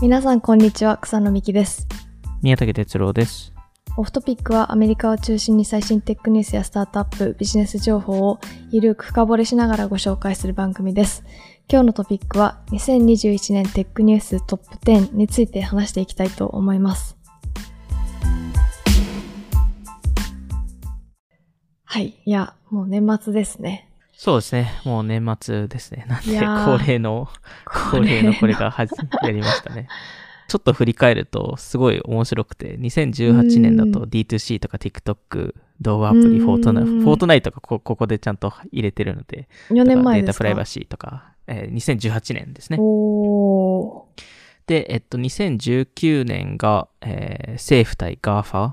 皆さんこんにちは草野美希です。宮武哲郎です。オフトピックはアメリカを中心に最新テックニュースやスタートアップビジネス情報をゆるく深掘りしながらご紹介する番組です。今日のトピックは2021年テックニューストップ10について話していきたいと思います。はい。いやもう年末ですねそうですね。もう年末ですね。なんで恒例の、恒例のこれがはじやりましたね。ちょっと振り返るとすごい面白くて、2018年だと D2C とか TikTok 動画アプリ、うんフォートナイト、フォートナイトがこここでちゃんと入れてるので、4年前デーですか？タプライバシーとか、えー2018年ですね。で、えっと、2019年が、えー政府対 GAFA。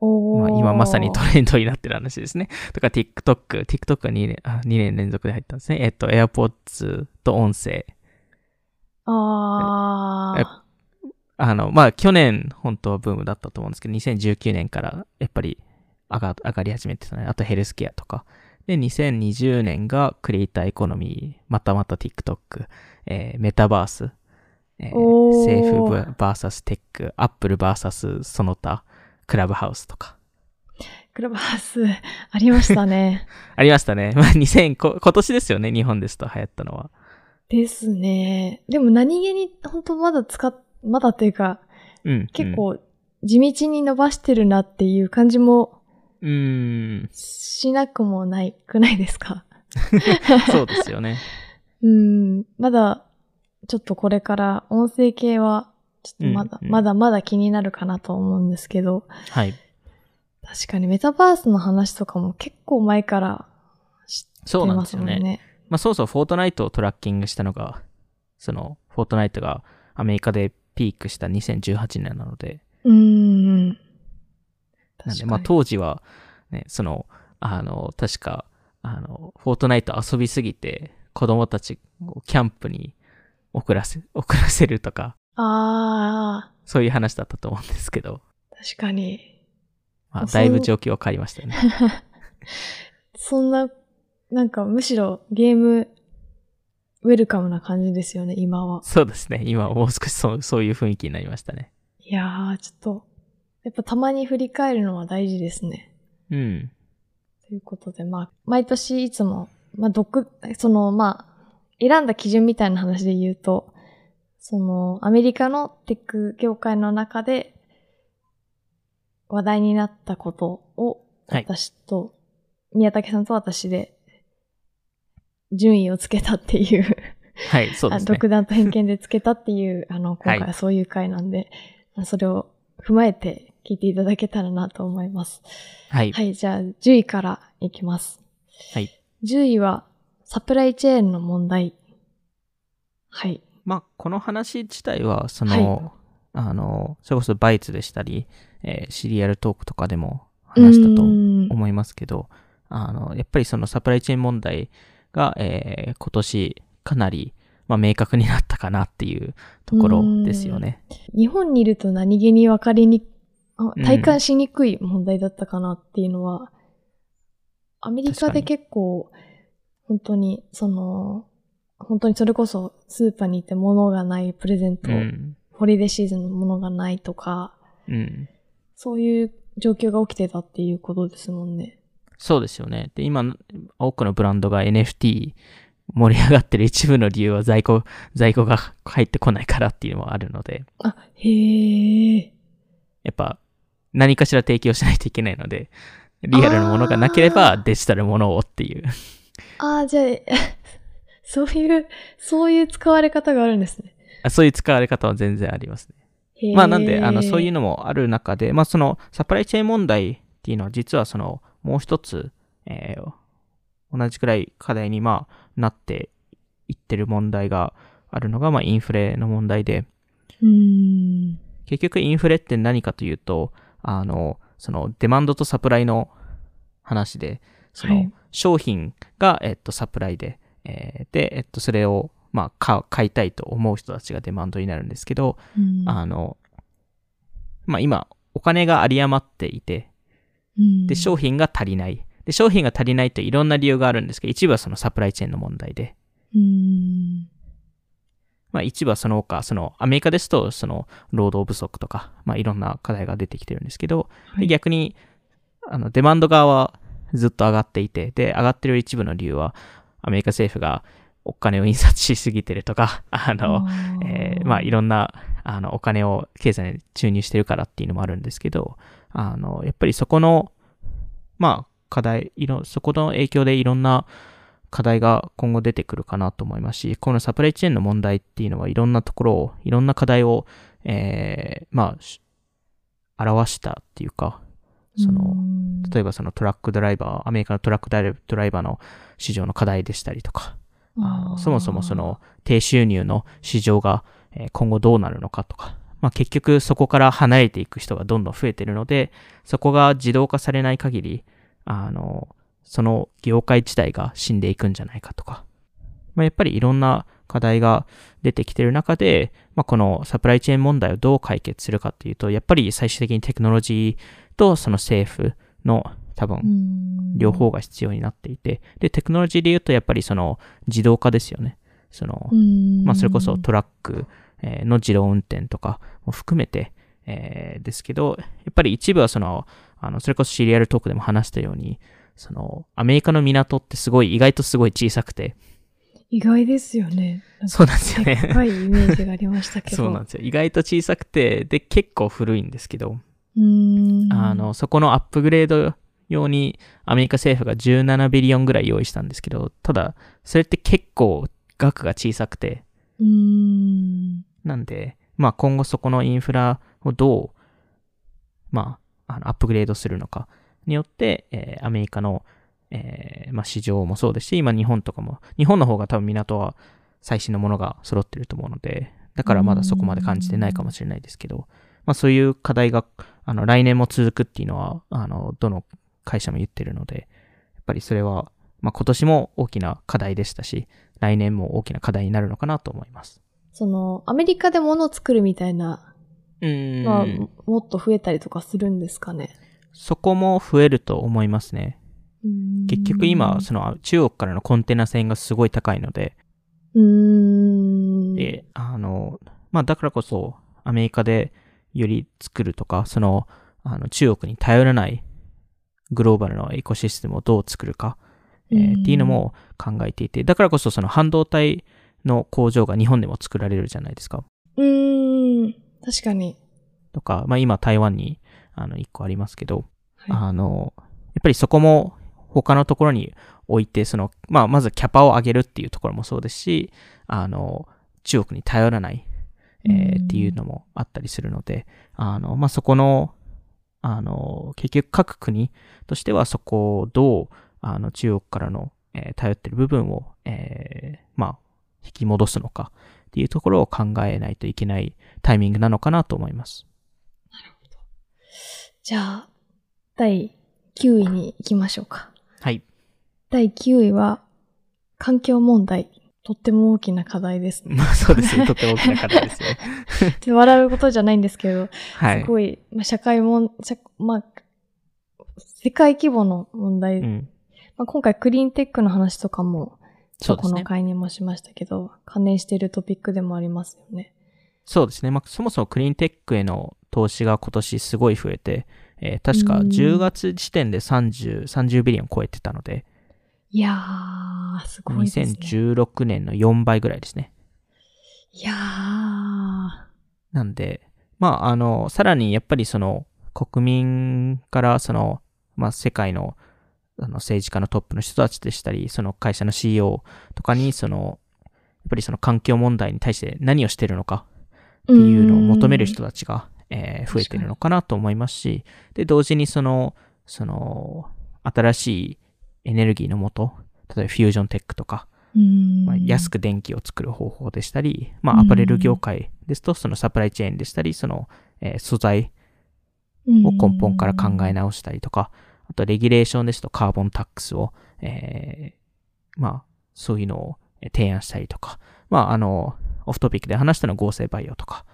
まあ、今まさにトレンドになってる話ですね。とか TikTok、TikTok が2年、あ2年連続で入ったんですね。えっと、AirPods と音声。あーあの、まあ、去年本当はブームだったと思うんですけど、2019年からやっぱり上が上がり始めてたね。あとヘルスケアとか。で、2020年がクリエイターエコノミー、またまた TikTok、えーメタバース、えーおー政府 VS テック、アップル VS その他、クラブハウスとか。クラブハウスありましたね。ありましたね。まあ、2000こ、今年ですよね、日本ですと流行ったのは。ですね。でも何気に本当まだ使っ、まだというかうん。結構地道に伸ばしてるなっていう感じもうん。しなくもないくないですか？そうですよね。うん。まだちょっとこれから音声系はちょっとまだ、うんうんまだまだ気になるかなと思うんですけど、はい。確かにメタバースの話とかも結構前から知ってそうなんまですすよね。まあ、そうそう、フォートナイトをトラッキングしたのが、その、フォートナイトがアメリカでピークした2018年なので、うーん。なんで、確かにまあ、当時は、ね、その、あの、確か、あの、フォートナイト遊びすぎて、子供たちをキャンプに送らせ、送らせるとか、あそういう話だったと思うんですけど、あ、確かに。まあ、だいぶ状況は変わりましたよね。そんな、なんかむしろゲームウェルカムな感じですよね、今は。そうですね。今はもう少しそう、そういう雰囲気になりましたね。いやー、ちょっと、やっぱたまに振り返るのは大事ですね。うん。ということで、まあ、毎年いつも、まあ、独、その、まあ、選んだ基準みたいな話で言うと、その、アメリカのテック業界の中で話題になったことを、はい私と、宮武さんと私で、順位をつけたっていう、はい、そうですね。あ独断と偏見でつけたっていう、あの、今回ははそういう回なんで、まあそれを踏まえて聞いていただけたらなと思います。はい。はい、じゃあ10位からいきます。はい。10位は、サプライチェーンの問題。はい。まあ、この話自体は、その、はい。あの、それこそバイツでしたり、えーシリアルトークとかでも話したと思いますけど、あの、やっぱりそのサプライチェーン問題が、えー今年かなり、まあ、明確になったかなっていうところですよね。日本にいると何気に分かりに、体感しにくい問題だったかなっていうのは、アメリカで結構、本当に、その、本当にそれこそスーパーに行って物がないプレゼント、うん。ホリデーシーズンのものがないとか、うん。そういう状況が起きてたっていうことですもんね。そうですよね。で、今、多くのブランドが NFT 盛り上がってる一部の理由は在庫、在庫が入ってこないからっていうのもあるので、あ、へえ。やっぱ何かしら提供しないといけないので、リアルなものがなければデジタルものをっていう。ああ、じゃあ、そういう、そういう使われ方があるんですね。あそういう使われ方は全然ありますね。まあなんで、あの、そういうのもある中で、まあそのサプライチェーン問題っていうのは実はその、もう一つ、えー同じくらい課題にまあなっていってる問題があるのが、まあインフレの問題で、うーん。結局インフレって何かというと、あの、そのデマンドとサプライの話で、そのはい商品が、えっと、サプライで、えーで、えっと、それを、まあ、買買いたいと思う人たちがデマンドになるんですけど、うんあの、まあ、今、お金が有り余っていて、うんで、商品が足りない。で、商品が足りないといろんな理由があるんですけど、一部はそのサプライチェーンの問題で、うん。まあ一部はその他、そのアメリカですと、その労働不足とか、まあいろんな課題が出てきてるんですけど、はいで逆に、あの、デマンド側はずっと上がっていて、で、上がってる一部の理由は、アメリカ政府がお金を印刷しすぎてるとか、あの、えーまあいろんな、あの、お金を経済に注入してるからっていうのもあるんですけど、あの、やっぱりそこの、まあ、課題、いろ、そこの影響でいろんな課題が今後出てくるかなと思いますし、このサプライチェーンの問題っていうのはいろんなところを、いろんな課題を、えーまあ、し表したっていうか、その、例えばそのトラックドライバー、アメリカのトラックドライバーの市場の課題でしたりとか、そもそもその低収入の市場がえー今後どうなるのかとか、まあ、結局そこから離れていく人がどんどん増えてるので、そこが自動化されない限り、あの、その業界自体が死んでいくんじゃないかとか、まあ、やっぱりいろんな課題が出てきてる中で、まあ、このサプライチェーン問題をどう解決するかっていうと、やっぱり最終的にテクノロジーとその政府の多分両方が必要になっていて、で、テクノロジーで言うとやっぱりその自動化ですよね。その、まあ、それこそトラックえーの自動運転とかも含めて、えーですけど、やっぱり一部はその、あの、それこそシリアルトークでも話したように、その、アメリカの港ってすごい、意外とすごい小さくて、意外ですよね。そうなんですよでっね。かいイメージがありましたけど。そうなんですよ。意外と小さくて、で、結構古いんですけど。あの、そこのアップグレード用にアメリカ政府が17ビリオンぐらい用意したんですけど、ただ、それって結構額が小さくて。なんで、まあ今後そこのインフラをどう、まあ、あのアップグレードするのか。によって、えーアメリカの、えーまあ市場もそうですし、今日本とかも、日本の方が多分港は最新のものが揃ってると思うので、だからまだそこまで感じてないかもしれないですけど、まあそういう課題が、あの、来年も続くっていうのは、あの、どの会社も言ってるので、やっぱりそれは、まあ今年も大きな課題でしたし、来年も大きな課題になるのかなと思います。その、アメリカで物を作るみたいなうーんのは、もっと増えたりとかするんですかね？そこも増えると思いますね。結局今、その中国からのコンテナ船がすごい高いので、うーん。で、あの、まあだからこそアメリカでより作るとか、その、あの中国に頼らないグローバルのエコシステムをどう作るか、えーうんっていうのも考えていて、だからこそその半導体の工場が日本でも作られるじゃないですか。うーん。確かに。とか、まあ今台湾にあの一個ありますけど、はいあの、やっぱりそこも他のところに置いて、その、まあ、まずキャパを上げるっていうところもそうですし、あの、中国に頼らない、えーうんっていうのもあったりするので、あの、まあ、そこの、あの、結局各国としてはそこをどう、あの、中国からの、えー頼ってる部分を、えーまあ、引き戻すのかっていうところを考えないといけないタイミングなのかなと思います。じゃあ、第9位に行きましょうか。はい。第9位は、環境問題。とっても大きな課題ですね。まあ、そうですね。とっても大きな方ですよね。ちょっと笑うことじゃないんですけど、はい。すごい、まあ、社会もん、社まあ、世界規模の問題。うん。まあ、今回クリーンテックの話とかも、このそうですね。回にもしましたけど、関連しているトピックでもありますよね。そうですね。まあ、そもそもクリーンテックへの投資が今年すごい増えて、えー確かうん10月時点で30、30ビリオン超えてたので、いやー、すごいですね。2016年の4倍ぐらいですね。いやー、なんで、まあ、あの、さらにやっぱりその、国民からその、まあ、世界の、あの、政治家のトップの人たちでしたり、その会社の CEO とかに、その、やっぱりその環境問題に対して何をしてるのかっていうのを求める人たちが、えー増えてるのかなと思いますし、で、同時にその、その、新しいエネルギーのもと、例えばフュージョンテックとか、うん、まあ、安く電気を作る方法でしたり、まあ、アパレル業界ですと、そのサプライチェーンでしたり、その、えー素材を根本から考え直したりとか、あとレギュレーションですとカーボンタックスを、えーまあ、そういうのをえー提案したりとか、まあ、あの、オフトピックで話したのは合成バイオとか、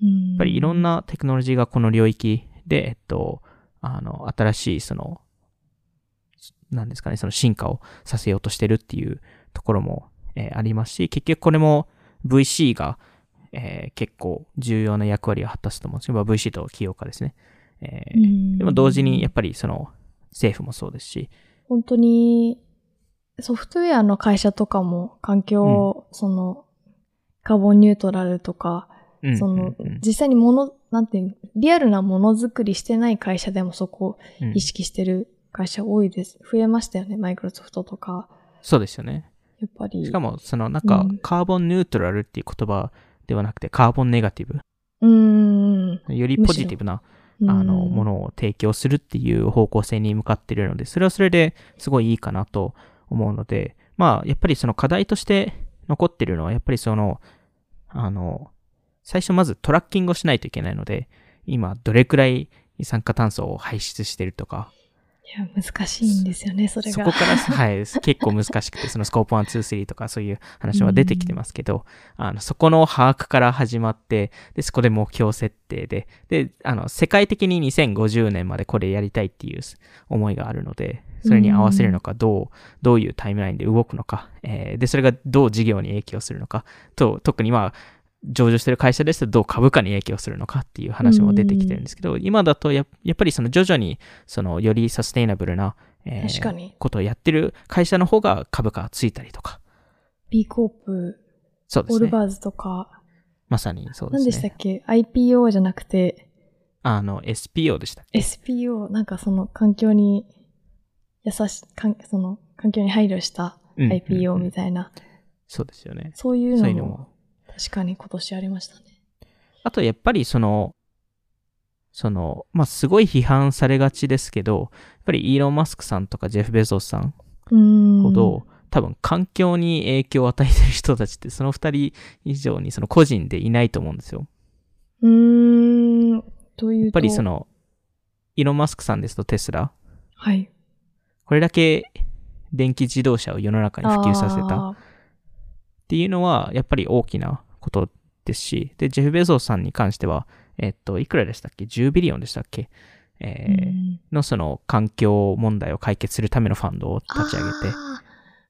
ややっぱりいろんなテクノロジーがこの領域で、えっと、あの、新しいその、なんですかね、その進化をさせようとしてるっていうところも、えーありますし、結局これも、VC が、えー結構重要な役割を果たすと思うんですけど、まあ VC と起業家ですね。えーでも同時にやっぱりその政府もそうですし、本当に、ソフトウェアの会社とかも環境、その、カーボンニュートラルとか、うんそのうんうん、実際にもの、なんていう、リアルなものづくりしてない会社でもそこをうん。意識してる会社多いです。増えましたよね、マイクロソフトとか。そうですよね。やっぱり。しかも、そのなんかうん、カーボンニュートラルっていう言葉ではなくて、カーボンネガティブ。うーん。よりポジティブな、うんあの、ものを提供するっていう方向性に向かっているので、それはそれですごいいいかなと思うので、まあ、やっぱりその課題として残ってるのは、やっぱりその、あの、最初まずトラッキングをしないといけないので、今どれくらい二酸化炭素を排出してるとか、いや、難しいんですよね、それが。そこから、はい、結構難しくて、そのスコープ1、2、3とかそういう話は出てきてますけど、あの、そこの把握から始まって、で、そこで目標設定で、で、あの、世界的に2050年までこれやりたいっていう思いがあるので、それに合わせるのか、どう、どういうタイムラインで動くのか、えーで、それがどう事業に影響するのか、と、特にまあ、上場してる会社ですとどう株価に影響するのかっていう話も出てきてるんですけど、今だとややっぱりその徐々にそのよりサステイナブルな、えー確かに。ことをやってる会社の方が株価がついたりとか。B コープ、そうですね。オールバーズとか、まさにそうですね。何でしたっけ ?IPO じゃなくて、あの、SPO でしたっけ？SPO、なんかその環境に優し、かんその環境に配慮したうん IPO うんみたいな、そうですよね。そういうのもそういうのも。確かに今年ありましたね。あとやっぱりその、その、まあ、すごい批判されがちですけど、やっぱりイーロン・マスクさんとかジェフ・ベゾスさん。ほど、多分環境に影響を与えてる人たちってその二人以上にその個人でいないと思うんですよ。うーん。というと。やっぱりそ、の、イーロン・マスクさんですとテスラ、はい。これだけ電気自動車を世の中に普及させたっていうのは、やっぱり大きなことですし、で、ジェフ・ベゾーさんに関しては、えっと、いくらでしたっけ ?10 ビリオンでしたっけ？えーうんのその環境問題を解決するためのファンドを立ち上げて、あ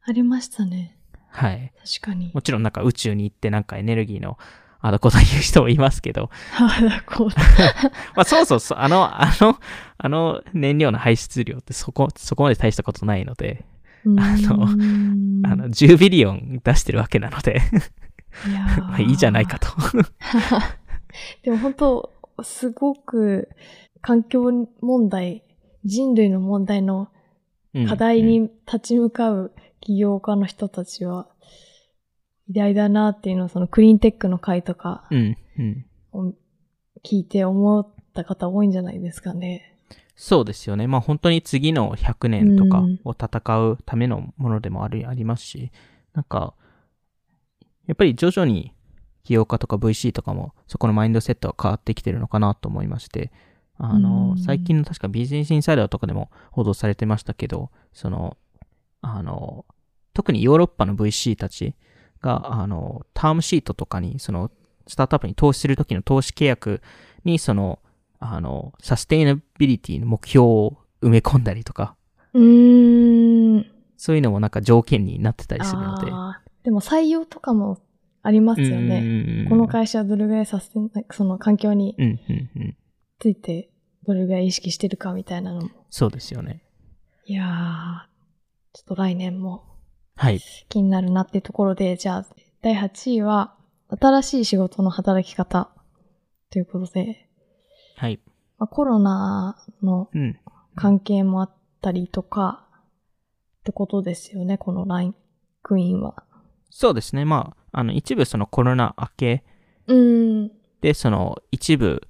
ーありましたね。はい。確かに。もちろんなんか宇宙に行ってなんかエネルギーのあだこと言う人もいますけど、あだこうだ。まあそうそうそう、あの、あの、あの燃料の排出量ってそこ、そこまで大したことないので、あのあの、10ビリオン出してるわけなので、い やまあいいじゃないかと。でも本当、すごく環境問題、人類の問題の課題うんに立ち向かう起業家の人たちは、偉大だなっていうのをそのクリーンテックの会とか聞いて思った方多いんじゃないですかね。そうですよね。まあ本当に次の100年とかうんを戦うためのものでもありありますし、なんか、やっぱり徐々に起業家とか VC とかもそこのマインドセットは変わってきてるのかなと思いまして、あの、うん最近の確かビジネスインサイダーとかでも報道されてましたけど、その、あの、特にヨーロッパの VC たちが、あの、タームシートとかに、その、スタートアップに投資するときの投資契約に、その、あの、サステイナビリティの目標を埋め込んだりとか、うーん。そういうのもなんか条件になってたりするので。でも採用とかもありますよね。ねこの会社はどれぐらいサステン、その環境に。ついてどれぐらい意識してるかみたいなのも。そうですよね。いやー、ちょっと来年もはい。気になるなっていうところで、じゃあ、第8位は、新しい仕事の働き方ということで、はい。まあ、コロナのうん。関係もあったりとか、ってことですよね、このラインクイーンは。そうですね。まあ、あの、一部そのコロナ明けうーん。で、その一部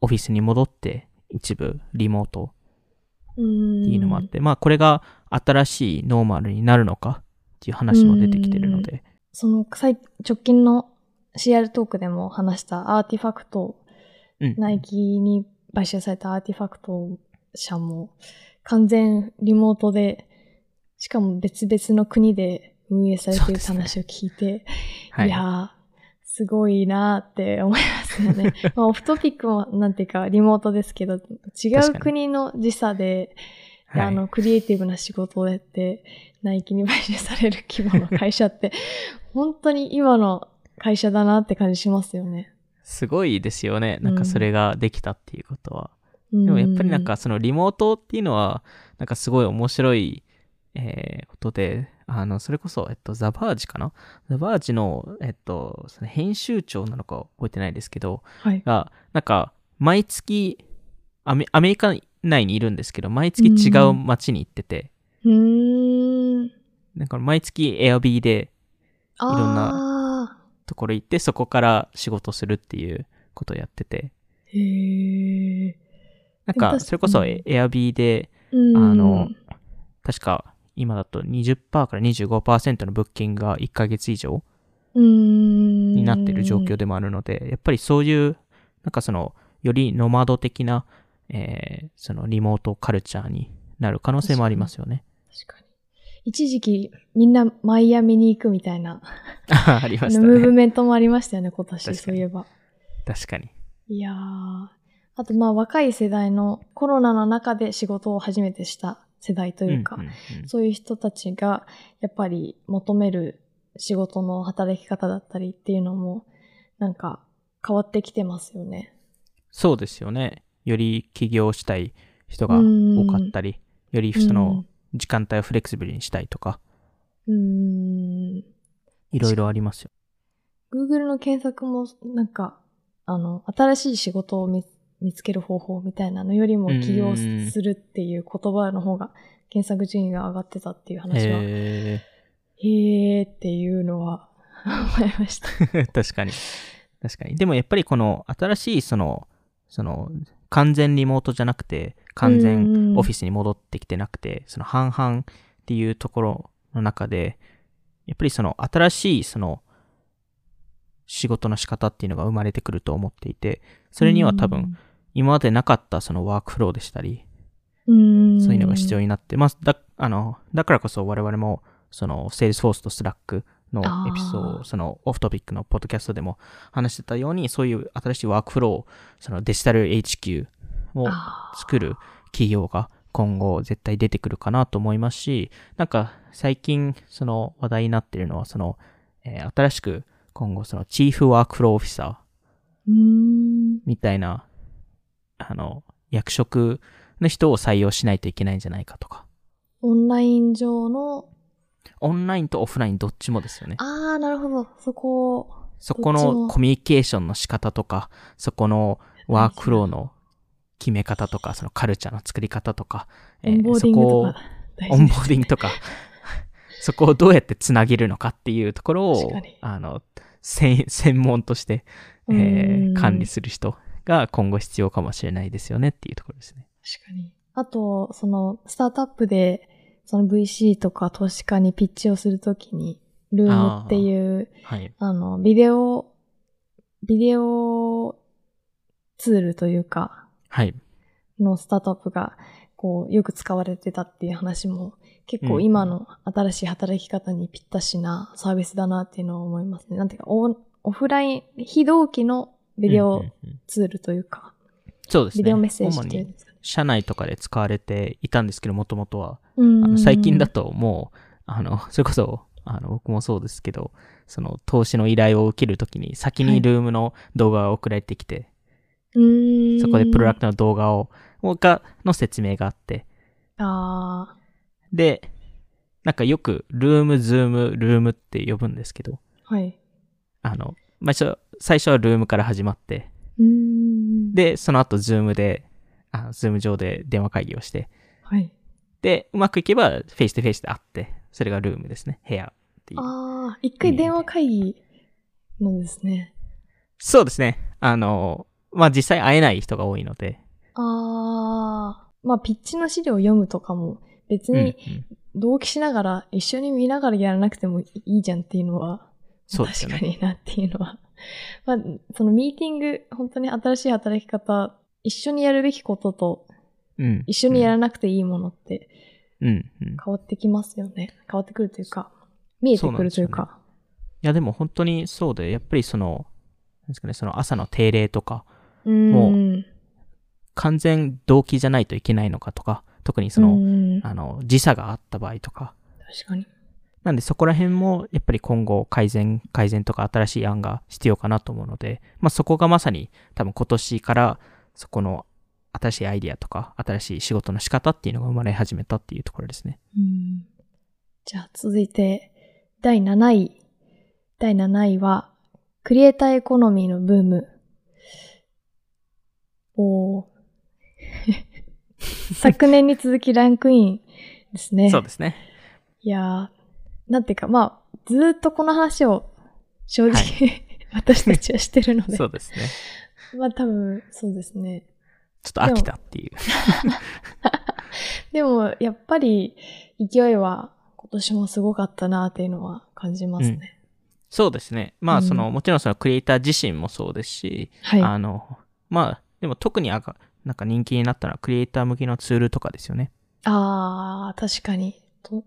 オフィスに戻って、一部リモートうーん。っていうのもあって、まあ、これが新しいノーマルになるのかっていう話も出てきてるので。その最直近の CR トークでも話した RTFKT、うん。ナイキに買収された RTFKT 社も完全リモートで、しかも別々の国で運営されている話を聞いて、はいいやー、すごいなーって思いますよね。まあ、 Off Topic もなんていうかリモートですけど、違う国の時差で、ではいあの、クリエイティブな仕事をやって、ナイキに買収される規模の会社って、本当に今の会社だなって感じしますよね。すごいですよね。なんかそれができたっていうことは。ででもやっぱりなんかそのリモートっていうのは、なんかすごい面白い、えーことで、あの、それこそ、えっと、ザ・バージかな？ザ・バージの、えっと、その編集長なのか覚えてないですけど、はい。が、なんか、毎月アメ、アメリカ内にいるんですけど、毎月違う街に行ってて、うーん。なんか毎月エアビーであいろんな。ところ行って、そこから仕事するっていうことをやってて、へえ。なんか、それこそうんエアビーで、うん。あの、確か今だと20%から25%の物件が1ヶ月以上。になってる状況でもあるので、やっぱりそういう、なんかその、よりノマド的な、えーそのリモートカルチャーになる可能性もありますよね。確かに。一時期、みんなマイアミに行くみたいな、あ ありましたムーブね。メントもありましたよね、今年、そういえば。確かに。いやー。あと、まあ、若い世代のコロナの中で仕事を初めてした世代というか、そういう人たちが、やっぱり求める仕事の働き方だったりっていうのも、なんか変わってきてますよね。そうですよね。より起業したい人がうん多かったり、よりその時間帯をフレキシブルにしたいとか、うん。いろいろありますよ。Google の検索も、なんか、あの、新しい仕事を見見つける方法みたいなのよりも起業うんするっていう言葉の方が検索順位が上がってたっていう話は、へへーっていうのは 思いました。ー 確かに。確かに。でもやっぱりこの新しいその、その、完全リモートじゃなくて、完全オフィスに戻ってきてなくて、その半々っていうところの中で、やっぱりその新しいその仕事の仕方っていうのが生まれてくると思っていて、それには多分、今までなかったそのワークフローでしたり、うん、そういうのが必要に。になって、まあ、だ、あの、だからこそ我々も、その、Salesforce と Slack のエピソード、その、オフトピックのポッドキャストでも話してたように、そういう新しいワークフローを、そのデジタル HQ を作る企業が今後絶対出てくるかなと思いますし、なんか最近その話題になっているのは、その、えー新しく今後そのチーフワークフローオフィサーうーん。みたいな、あの、役職の人を採用しないといけないんじゃないかとか。オンライン上の、オンラインとオフラインどっちもですよね。あー、なるほど。そこを、そこのコミュニケーションの仕方とか、そこのワークフローの決め方とか、そのカルチャーの作り方とか、オンボーそこをオンボーディングとか、そこをどうやってつなげるのかっていうところをあの、専専門として、えうんー管理する人が今後必要かもしれないですよねっていうところですね。確かに。あと、その、スタートアップで、その VC とか投資家にピッチをするときに、ルームっていう、はい。あの、ビデオ、ビデオツールというか、はい。のスタートアップが、こう、よく使われてたっていう話も、結うん構今の新しい働き方にぴったしなサービスだなっていうのを思いますね。なんていうか、オオフライン、非同期のビデオうんうんうんツールというか、そうですね。ビデオメッセージっていうんですかね。社内とかで使われていたんですけど、もともとは。最近だともう、あの、それこそ、あの、僕もそうですけど、その投資の依頼を受けるときに先にルームの動画が送られてきて、うんそこでプロダクトの動画を、が、の説明があって、あで、なんかよく、 Loom、Zoom、Room って呼ぶんですけど、あ、はい。あの、まあ、最初は Loom から始まって、うん。で、その後、 Zoom で、あ Zoom 上で電話会議をして、はい。で、うまくいけば、 face to face で会って、それが Room ですね。部屋っていう。ああ、一回電話会議なんですね。そうですね。あの、まあ、実際会えない人が多いので。ああ、まあ、ピッチの資料を読むとかも、別に同期しながら、一緒に見ながらやらなくてもいいじゃんっていうのは、そうですよね確かになっていうのは。まあ、そのミーティング、本当に新しい働き方、一緒にやるべきことと、うん。一緒にやらなくていいものって。変わってきますよね。変わってくるというか、見えてくるというか。いや、でも本当にそうで、やっぱりその、なんですかね、その朝の定例とか。もう完全同期じゃないといけないのかとか、特にその、うんあの、時差があった場合とか、確かに。なんでそこら辺もやっぱり今後改善、改善とか新しい案が必要かなと思うので、まあそこがまさに多分今年からそこの新しいアイディアとか新しい仕事の仕方っていうのが生まれ始めたっていうところですね。うん。じゃあ続いて、第7位。第7位は、クリエイターエコノミーのブーム。おー 昨年に続きランクインですね。そうですね。いやー、なんていうか、まあ、ずーっとこの話を正直、は 私たちはしてるので、そうですね。まあ多分、そうですね。ちょっと飽きたっていう。でも、やっぱり、勢いは今年もすごかったなっていうのは感じますね。そうですね。まあ、うんその、もちろんそのクリエイター自身もそうですし、はい。あの、まあ、でも特にあがなんか人気になったのはクリエイター向けのツールとかですよね。あー、確かに。と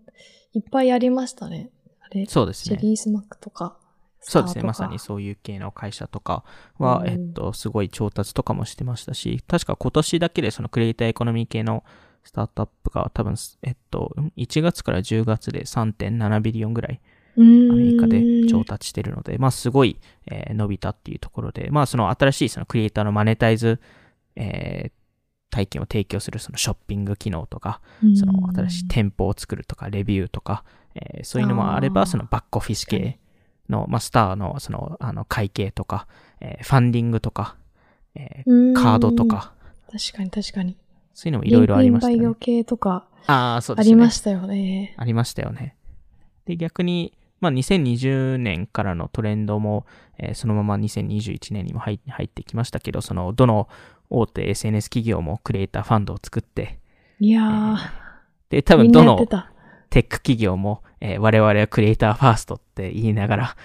いっぱいありましたね。あれ、そうですね。シェリースマックとか。そうですね。まさにそういう系の会社とかは、うんえっと、すごい調達とかもしてましたし、確か今年だけでそのクリエイターエコノミー系のスタートアップが多分、えっと、ん1月から10月で3.7ビリオンぐらいアメアメリカで調達してるので、まあすごい、えー伸びたっていうところで、まあその新しいそのクリエイターのマネタイズ、えー体験を提供するそのショッピング機能とか、その新しい店舗を作るとか、レビューとか、えーそういうのもあれば、そのバックオフィス系の、まあスターのその、あの会計とか、えーファンディングとか、えーカードと。か、確かに確かに。そういうのもいろいろありましたねバイオ。系とかああ、そうであすね。りましたよね。ありましたよね。で、逆に、まあ、2020年からのトレンドも、えーそのまま2021年にも入入ってきましたけど、その、どの大手 SNS 企業もクリエイターファンドを作って、いやー、で、多分どの。テック企業も、えー我々はクリエイターファーストって言いながら、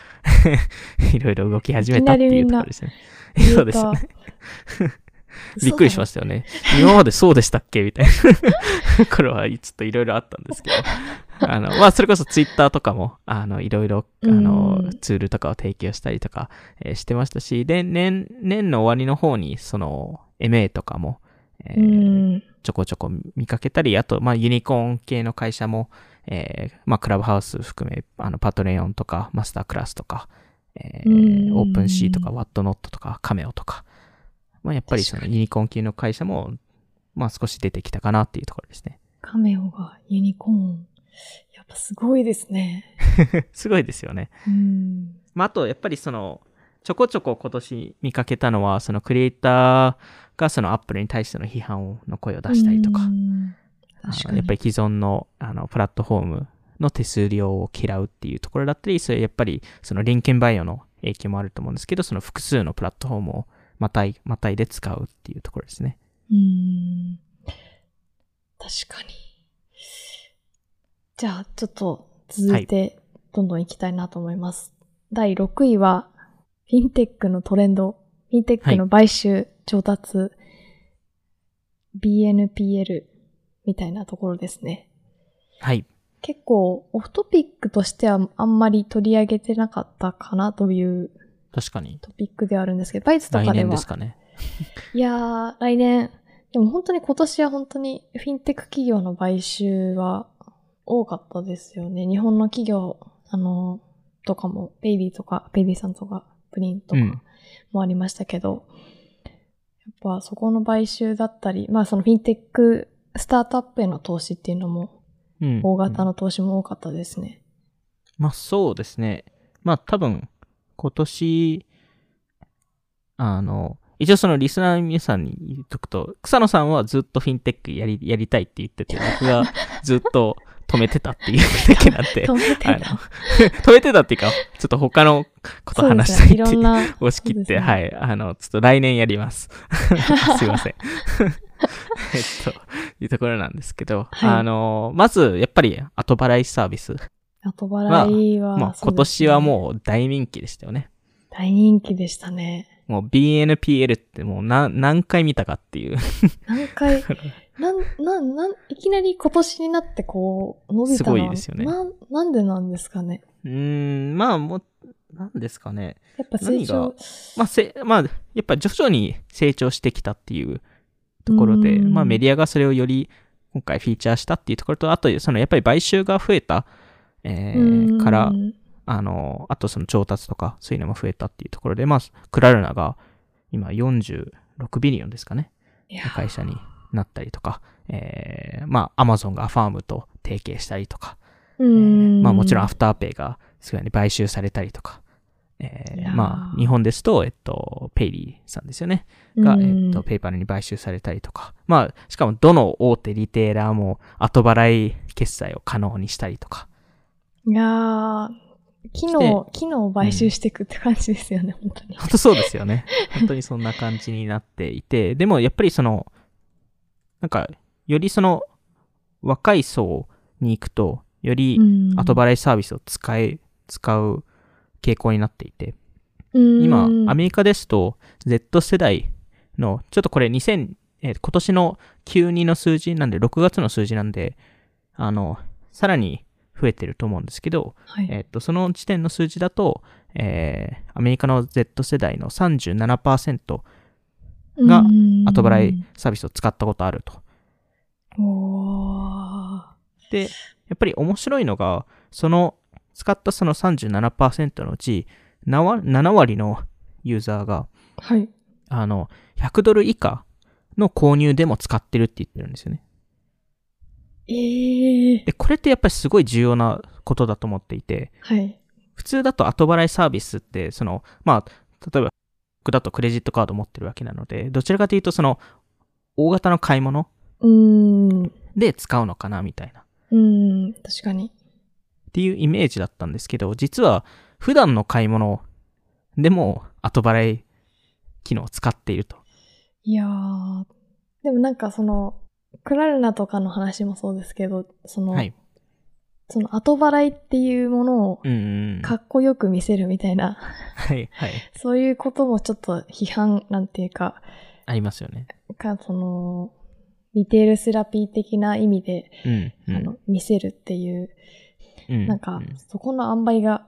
いろいろ動き始めたっていうところですね。そうですね。びっくりしまししたよね。今までそうでしたっけ？みたいな。これはちょっといろいろあったんですけど。あの、まあ、それこそツイッターとかも、あの、いろいろ、あのうん、ツールとかを提供したりとか、えーしてましたし、で、年、年の終わりの方に、その、MA とかも、えーん。ちょこちょこ見かけたり、あと、まあ、ユニコーン系の会社も、えーまあ、クラブハウス含め、あの、 Patreon とか、 MasterClass とか、えーうん OpenSea とか、 Whatnot とか、 Cameo とか、まあ、やっぱりそのユニコーン系の会社も、まあ、少し出てきたかなっていうところですね。 Cameo がユニコーン。やっぱすごいですね。すごいですよね。うん。まあ、あと、やっぱりその、ちょこちょこ今年見かけたのは、そのクリエイターがそのアップルに対しての批判の声を出したりとか、かに。やっぱり既存のあのプラットフォームの手数料を嫌うっていうところだったり、それやっぱりそのリンケンバイオの影響もあると思うんですけど、その複数のプラットフォームをまたい、またいで使うっていうところですね。うん。確かに。じゃあ、ちょっと続いて、どんどん行きたいなと思います。第6位は、フィンテックのトレンド。フィンテックの買収、調達、BNPL みたいなところですね。はい。結構、オフトピックとしてはあんまり取り上げてなかったかなという確かに。トピックではあるんですけど、バイツとか来では。年ですかね。いやー、来年。でも本当に今年は本当にフィンテック企業の買収は多かったですよね。日本の企業、あの、とかも、 Paidy とか、 Paidy さんとか、 pring とうんかもありましたけど、やっぱそこの買収だったり、まあそのフィンテックスタートアップへの投資っていうのも、うん。大型うんの投資も多かったですね。まあそうですね。まあ多分、今年、あの、一応そのリスナーの皆さんに言っとくと、草野さんはずっとフィンテックやり、やりたいって言ってて、僕がずっと止めてたっていうだけなんで、止めてた。止めてたっていうか、ちょっと他のこと話したいっていう、押し切って、ねはい、あの、ちょっと来年やります。すいません。えっと、いうところなんですけど、はいあの、まず、やっぱり後払いサービス。後払いは、もうそう今年はもう大人気でしたよね。大人気でしたね。もう BNPL ってもう何何回見たかっていう。何回、なん、なん、なん、いきなり今年になってこう、伸びたすごいですよね。なん、なんでなんですかね。うーん、まあもう、なんですかね。やっぱ成長。何。まあせ、まあ、やっぱ徐々に成長してきたっていうところで、うん。まあメディアがそれをより今回フィーチャーしたっていうところと、あと、そのやっぱり買収が増えた、えうん。ーからうんあの、あとその調達とか、そういうのも増えたっていうところで、まあ、Klarna が今46 billion ですかね、会社になったりとか、えー、まあ、アマゾンがファームと提携したりとか、うえーん。まあもちろん Afterpay がすぐに買収されたりとか、えー、まあ日本ですと、えっと、 Paidy さんですよね。が、うんえっと、 PayPal に買収されたりとか、まあ、しかもどの大手 retailer も後払い決済を可能にしたりとか、いやー、機能、機能を買収していくって感じですよね、本当に。本当そうですよね。本当にそんな感じになっていて、でもやっぱりその、なんか、よりその、若い層に行くと、よりうん。後払いサービスを使え、使う傾向になっていて、うん。今、アメリカですと、Z 世代の、ちょっとこれ2000、えー今年の92の数字なんで、6月の数字なんで、あの、さらに増えてると思うんですけど、はい。えっと、その時点の数字だと、えーアメリカの Z 世代の37%がうん後払いサービスを使ったことあると。で、やっぱり面白いのが、その、使ったその37%のうち、7割 ,7 割のユーザーが、はい。あの、100ドル以下の購入でも使ってるって言ってるんですよね。ええで、これってやっぱりすごい重要なことだと思っていて、はい。普通だと後払いサービスって、その、まあ、例えば、僕だとクレジットカード持ってるわけなので、どちらかというとその、大型の買い物。で使うのかな、みたいな。っうーん。確かに。ていうイメージだったんですけど、実は、普段の買い物でも後払い機能を使っていると。いやー。でもなんかその、クラルナとかの話もそうですけど、その、はい。その後払いっていうものをうんうんうん。かっこよく見せるみたいな、はい、はい。そういうこともちょっと批判なんていうか、ありますよね。か、その、リテールセラピー的な意味で、うん、うん。あの、見せるっていう、うんなんかう、そこの塩梅が、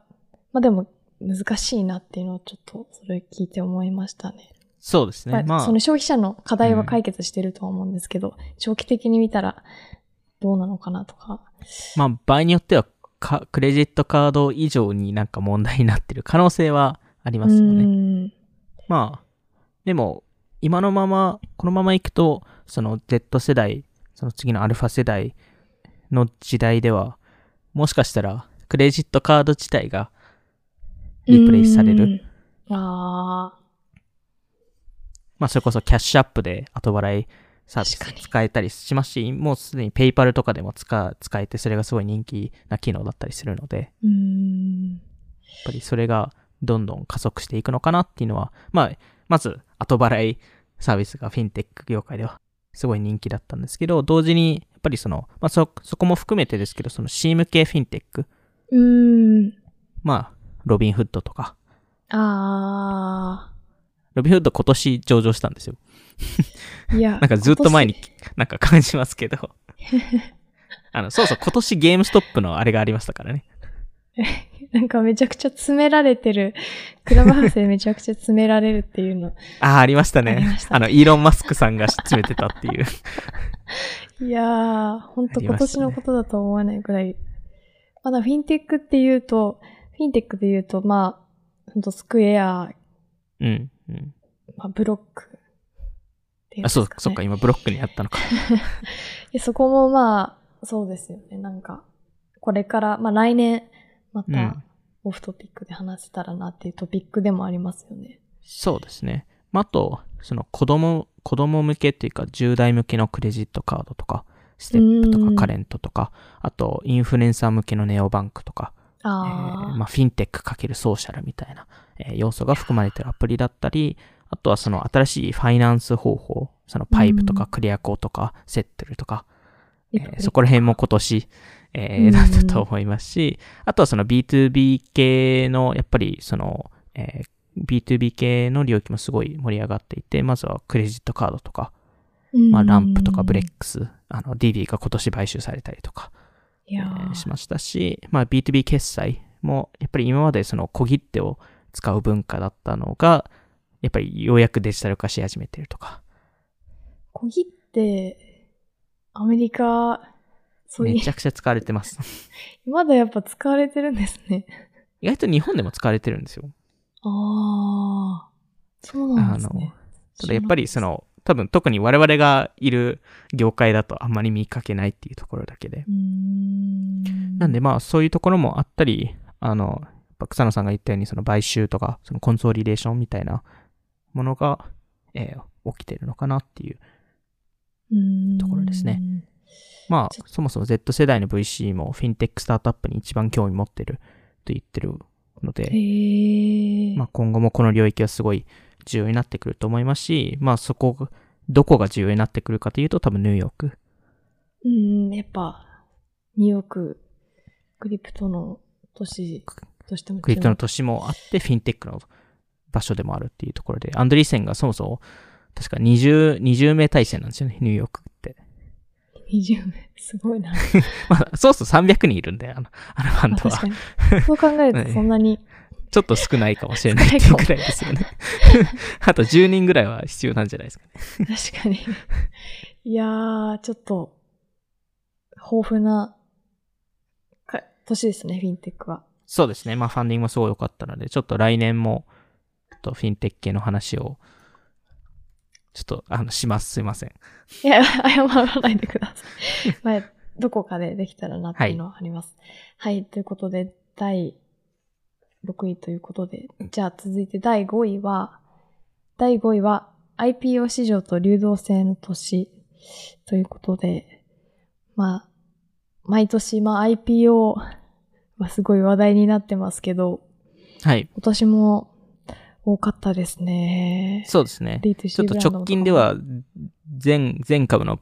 まあでも難しいなっていうのをちょっとそれ聞いて思いましたね。そうですね。まあまあその、消費者の課題は解決してるとは思うんですけど、長期的に見たらどうなのかなとか。まあ、場合によってはか、クレジットカード以上になんか問題になってる可能性はありますようね。んまあ、でも、今のまま、このまま行くと、その Z 世代、その次のアルファ世代の時代では、もしかしたら、クレジットカード自体がリプレイスされる。うん。ああ、まあ、それこそキャッシュアップで後払いサービス使えたりしますし、もうすでにペイパルとかでも使使えて、それがすごい人気な機能だったりするので、やっうん。ぱりそれがどんどん加速していくのかなっていうのは、まあ、まず後払いサービスがフィンテック業界ではすごい人気だったんですけど、同時に、やっぱりその、まあそ、そこも含めてですけど、その C 向けフィンテック、うん。まあ、ロビンフッドとか、あロビンフッド今年上場したんですよ。あ、いや。なんかずっと前に今なんか感じますけど。あの、そうそう、今年ゲームストップのあれがありましたからね。年。なんかめちゃくちゃ詰められてる。クラブハウスでめちゃくちゃ詰められるっていうの。ああ、ありましたねあの、イーロン・マスクさんが詰めてたっていう。いやー、ほんと今年のことだと思わないぐらい。まだフィンテックって言うと、フィンテックで言うと、まあ、ほんとスクエア、うん、うん。まあ、ブロックっていうんあ。そう、そっか、今ブロックにあったのか。でそこもまあ、そうですよね。なんか、これから、まあ来年、またうん、オフトピックで話せたらなっていうトピックでもありますよね。そうですね。まあ、あと、その子供、子供向けっていうか、10代向けのクレジットカードとか、ステップとうんかカレントとか、あと、インフルエンサー向けのネオバンクとか、えああ、ーまあ、フィンテック×ソーシャルみたいな、えー要素が含まれているアプリだったり、あとはその新しいファイナンス方法、そのパイプとかうん。クリアコーとかセットルとか、えリプレイーそこら辺も今年、えーうん。だったと思いますし、あとはその B2B 系の、やっぱりその、えー B2B 系の領域もすごい盛り上がっていて、まずはクレジットカードとか、まあ、ランプとかブレックス、あの、DD が今年買収されたりとか、えー。ーしましたし、まあ、B2B 決済も、やっぱり今までその小切手を使う文化だったのが、やっぱりようやくデジタル化し始めてるとか。小切手、アメリカ、そういうめち、ゃくちゃ使われてます。まだやっぱ使われてるんですね。意外と日本でも使われてるんですよ。ああ、そうなんですね。ただやっぱりその、多分特に我々がいる業界だとあんまり見かけないっていうところだけで。ん。なんでまあそういうところもあったり、あの、草野さんが言ったようにその買収とか、そのコンソリデーションみたいなものが、えー起きてるのかなっていう。ところですね。まあそもそも Z 世代の VC もフィンテックスタートアップに一番興味持ってると言ってるので。まあ今後もこの領域はすごい重要になってくると思いますし、まあそこが、どこが重要になってくるかというと多分ニューヨーク。うん、やっぱ、ニューヨーク、クリプトの都市クリプトの注都市もあって、フィンテックの場所でもあるっていうところで、アンドリーセンがそもそも、確か20、20名体制なんですよね、ニューヨークって。目20名？すごいな。まあ、そうそう300人いるんで、あの、あのバンドは。そう考えると そんなに、ちょっと少ないかもしれないっていうくらいですよね。あと10人ぐらいは必要なんじゃないですかね。確かに。いやー、ちょっと、豊富なか年ですね、フィンテックは。そうですね。まあ、ファンディングもすごい良かったので、ちょっと来年も、ちょっとフィンテック系の話を、ちょっと、あの、します。すいません。いや、謝らないでください。まあ、どこかでできたらなっていうのはあります。はい、ということで、第6位ということで、じゃあ続いて第5位は、第5位は IPO 市場と流動性の年ということで、まあ、毎年、まあ IPO、まあすごい話題になってますけど、はい。今年も多かったですね。そうですね。D2C ちょっと直近では、全、全株の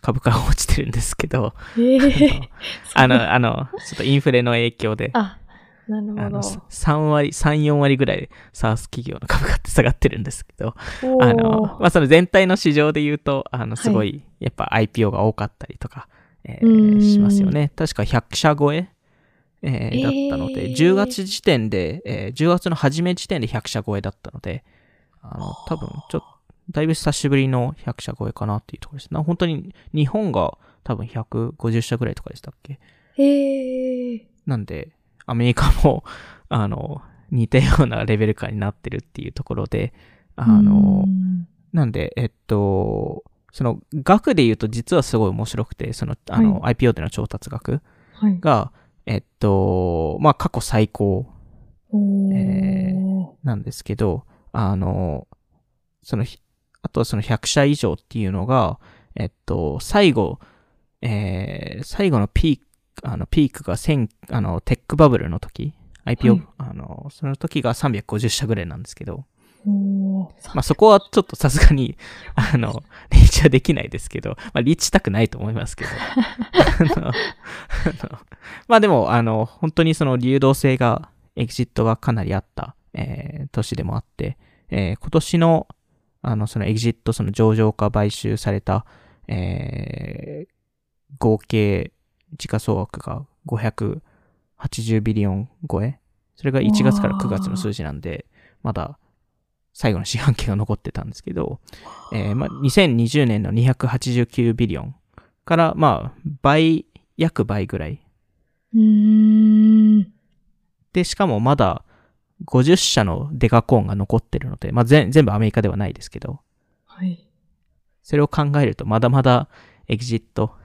株価が落ちてるんですけど、ええ あの、あの、ちょっとインフレの影響で、あ、なるほど。3割、3、4割ぐらい SARS 企業の株価って下がってるんですけど、あの、まあ、その全体の市場で言うと、あの、すごい、やっぱ IPO が多かったりとか、えーうーんしますよね。確か100社超え、えーえーだったので、10月時点で、えー10月の初め時点で100社超えだったので、あの、多分、ちょっと、だいぶ久しぶりの100社超えかなっていうところです。な本当に、日本が多分150社ぐらいとかでしたっけ？へえ。なんで、アメリカも、あの、似たようなレベル感になってるっていうところで、あの、うんなんで、えっと、その額で言うと実はすごい面白くて、その、あの、IPO での調達額はい。が、えっと、まあ、過去最高おー。えなんですけど、あの、その、ひあとはその100社以上っていうのが、えっと、最後、えー、最後のピーク、あの、ピークが1000、あの、テックバブルの時、IPO、はい。あの、その時が350社ぐらいなんですけど、まあ、そこはちょっとさすがに、あの、リーチはできないですけど、まあ、リーチしたくないと思いますけど。あのあのまあでも、あの、本当にその流動性が、エグジットがかなりあった、えー年でもあって、えー今年の、あの、そのエグジット、その上場化買収された、えー合計時価総額が580ビリオン超え。それが1月から9月の数字なんで、まだ最後の四半期が残ってたんですけど、えーまあ、2020年の289ビリオンから、まあ、倍、約倍ぐらい。うーん。で、しかもまだ50社のデカコーンが残ってるので、まあ、全全部アメリカではないですけど、はい。それを考えると、まだまだエグジット、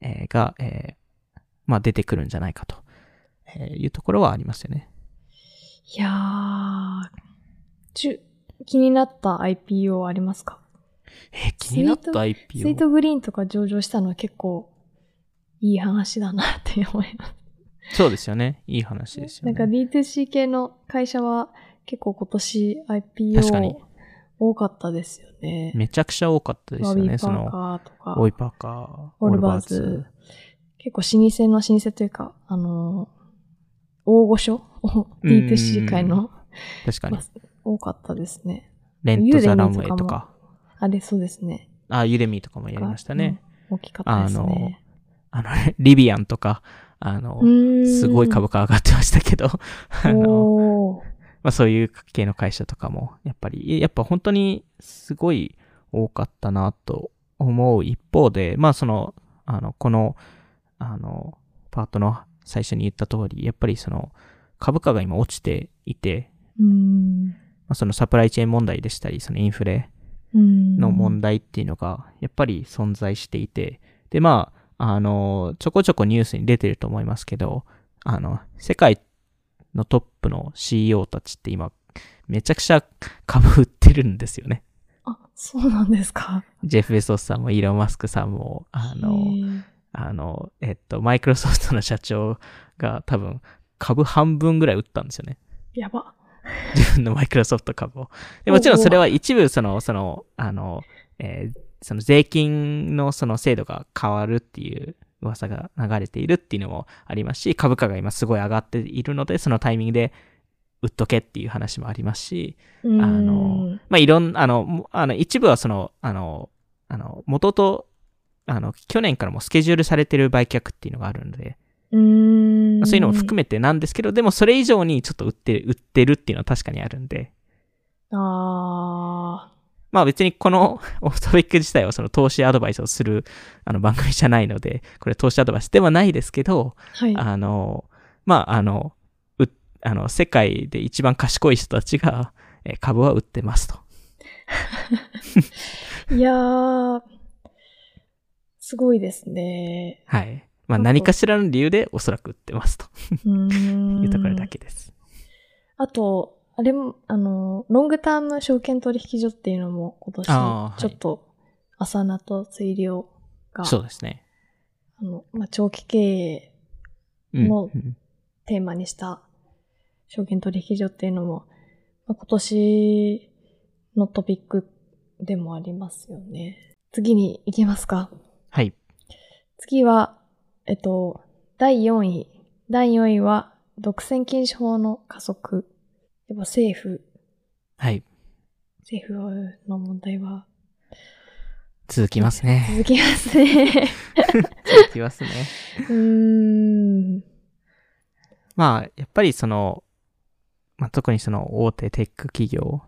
えーが、えーまあ、出てくるんじゃないかと、えーいうところはありますよね。いやー、ちゅ、気になった IPO ありますか？えー気になったスイ IPO。ートグリーンとか上場したのは結構いい話だなって思います。そうですよね。いい話ですよね。なんか D2C 系の会社は結構今年 IPO 多かったですよね。めちゃくちゃ多かったですよね。その、カーとか、オイパーカー、オールバーズ。結構老舗の老舗というか、あのー大御所？うん ?D2C 界の確かにま。あ多かったですね。レントザランウェイとか。あれ、そうですね。あ、ユレミーとかもやりましたね。うん。大きかったですね。あの、リビアンとか、あの、すごい株価上がってましたけど、あの、まあそういう系の会社とかも、やっぱり、やっぱ本当にすごい多かったなと思う一方で、まあその、あの、この、あの、パートの最初に言った通り、やっぱりその、株価が今落ちていて、そのサプライチェーン問題でしたり、そのインフレうん。の問題っていうのが、やっぱり存在していて、で、まあ、あの、ちょこちょこニュースに出てると思いますけど、あの、世界のトップの CEO たちって今、めちゃくちゃ 株売ってるんですよね。あ、そうなんですか。ジェフ・ベソスさんもイーロン・マスクさんも、あの、あの、えっと、マイクロソフトの社長が多分株半分ぐらい売ったんですよね。やば。自分のマイクロソフト株を。でもちろんそれは一部、その、その、あの、えーその税金のその制度が変わるっていう噂が流れているっていうのもありますし、株価が今すごい上がっているので、そのタイミングで売っとけっていう話もありますし、ああの、まあ、いろん、あの、もあの、一部はその、あの、あの、元と、あの、去年からもスケジュールされてる売却っていうのがあるので。まあそういうのも含めてなんですけど、でもそれ以上にちょっと売ってる、売ってるっていうのは確かにあるんで、あまあ別にこの オフトピック自体はその投資アドバイスをするあの番組じゃないので、これ投資アドバイスではないですけど、ー。はい。あの、まああの、う、あの、世界で一番賢い人たちがえー株は売ってますと。いやー、すごいですね。はい。まあ何かしらの理由でおそらく売ってますと。いうところだけです。あと、あれも、あの、ロングターム証券取引所っていうのも今年、ちょっと、朝名と追量が、そうですね。あの、まあ、長期経営うんもうんテーマにした証券取引所っていうのも、まあ、今年のトピックでもありますよね。次に行きますか。はい。次は、えっと、第4位。第4位は、独占禁止法の加速。やっぱ政府、はい。政府の問題は続きますね。続きますね。続きますね。うーん。まあ、やっぱりその、まあ、特にその大手テック企業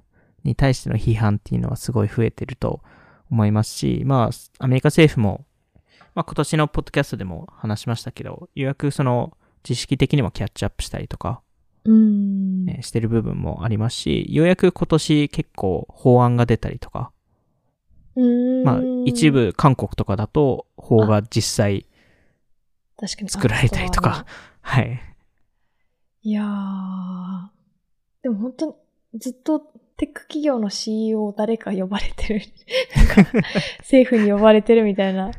に対しての批判っていうのはすごい増えてると思いますし、まあ、アメリカ政府も、まあ、今年のポッドキャストでも話しましたけど、ようやくその知識的にもキャッチアップしたりとか、うーん。えーしてる部分もありますし、ようやく今年結構法案が出たりとか、うーんまあ、一。部韓国とかだと法が実際確かに。作られたりとか、はい。いやー。でも本当にずっとテック企業の CEO 誰か呼ばれてる。なんか政府に呼ばれてるみたいな。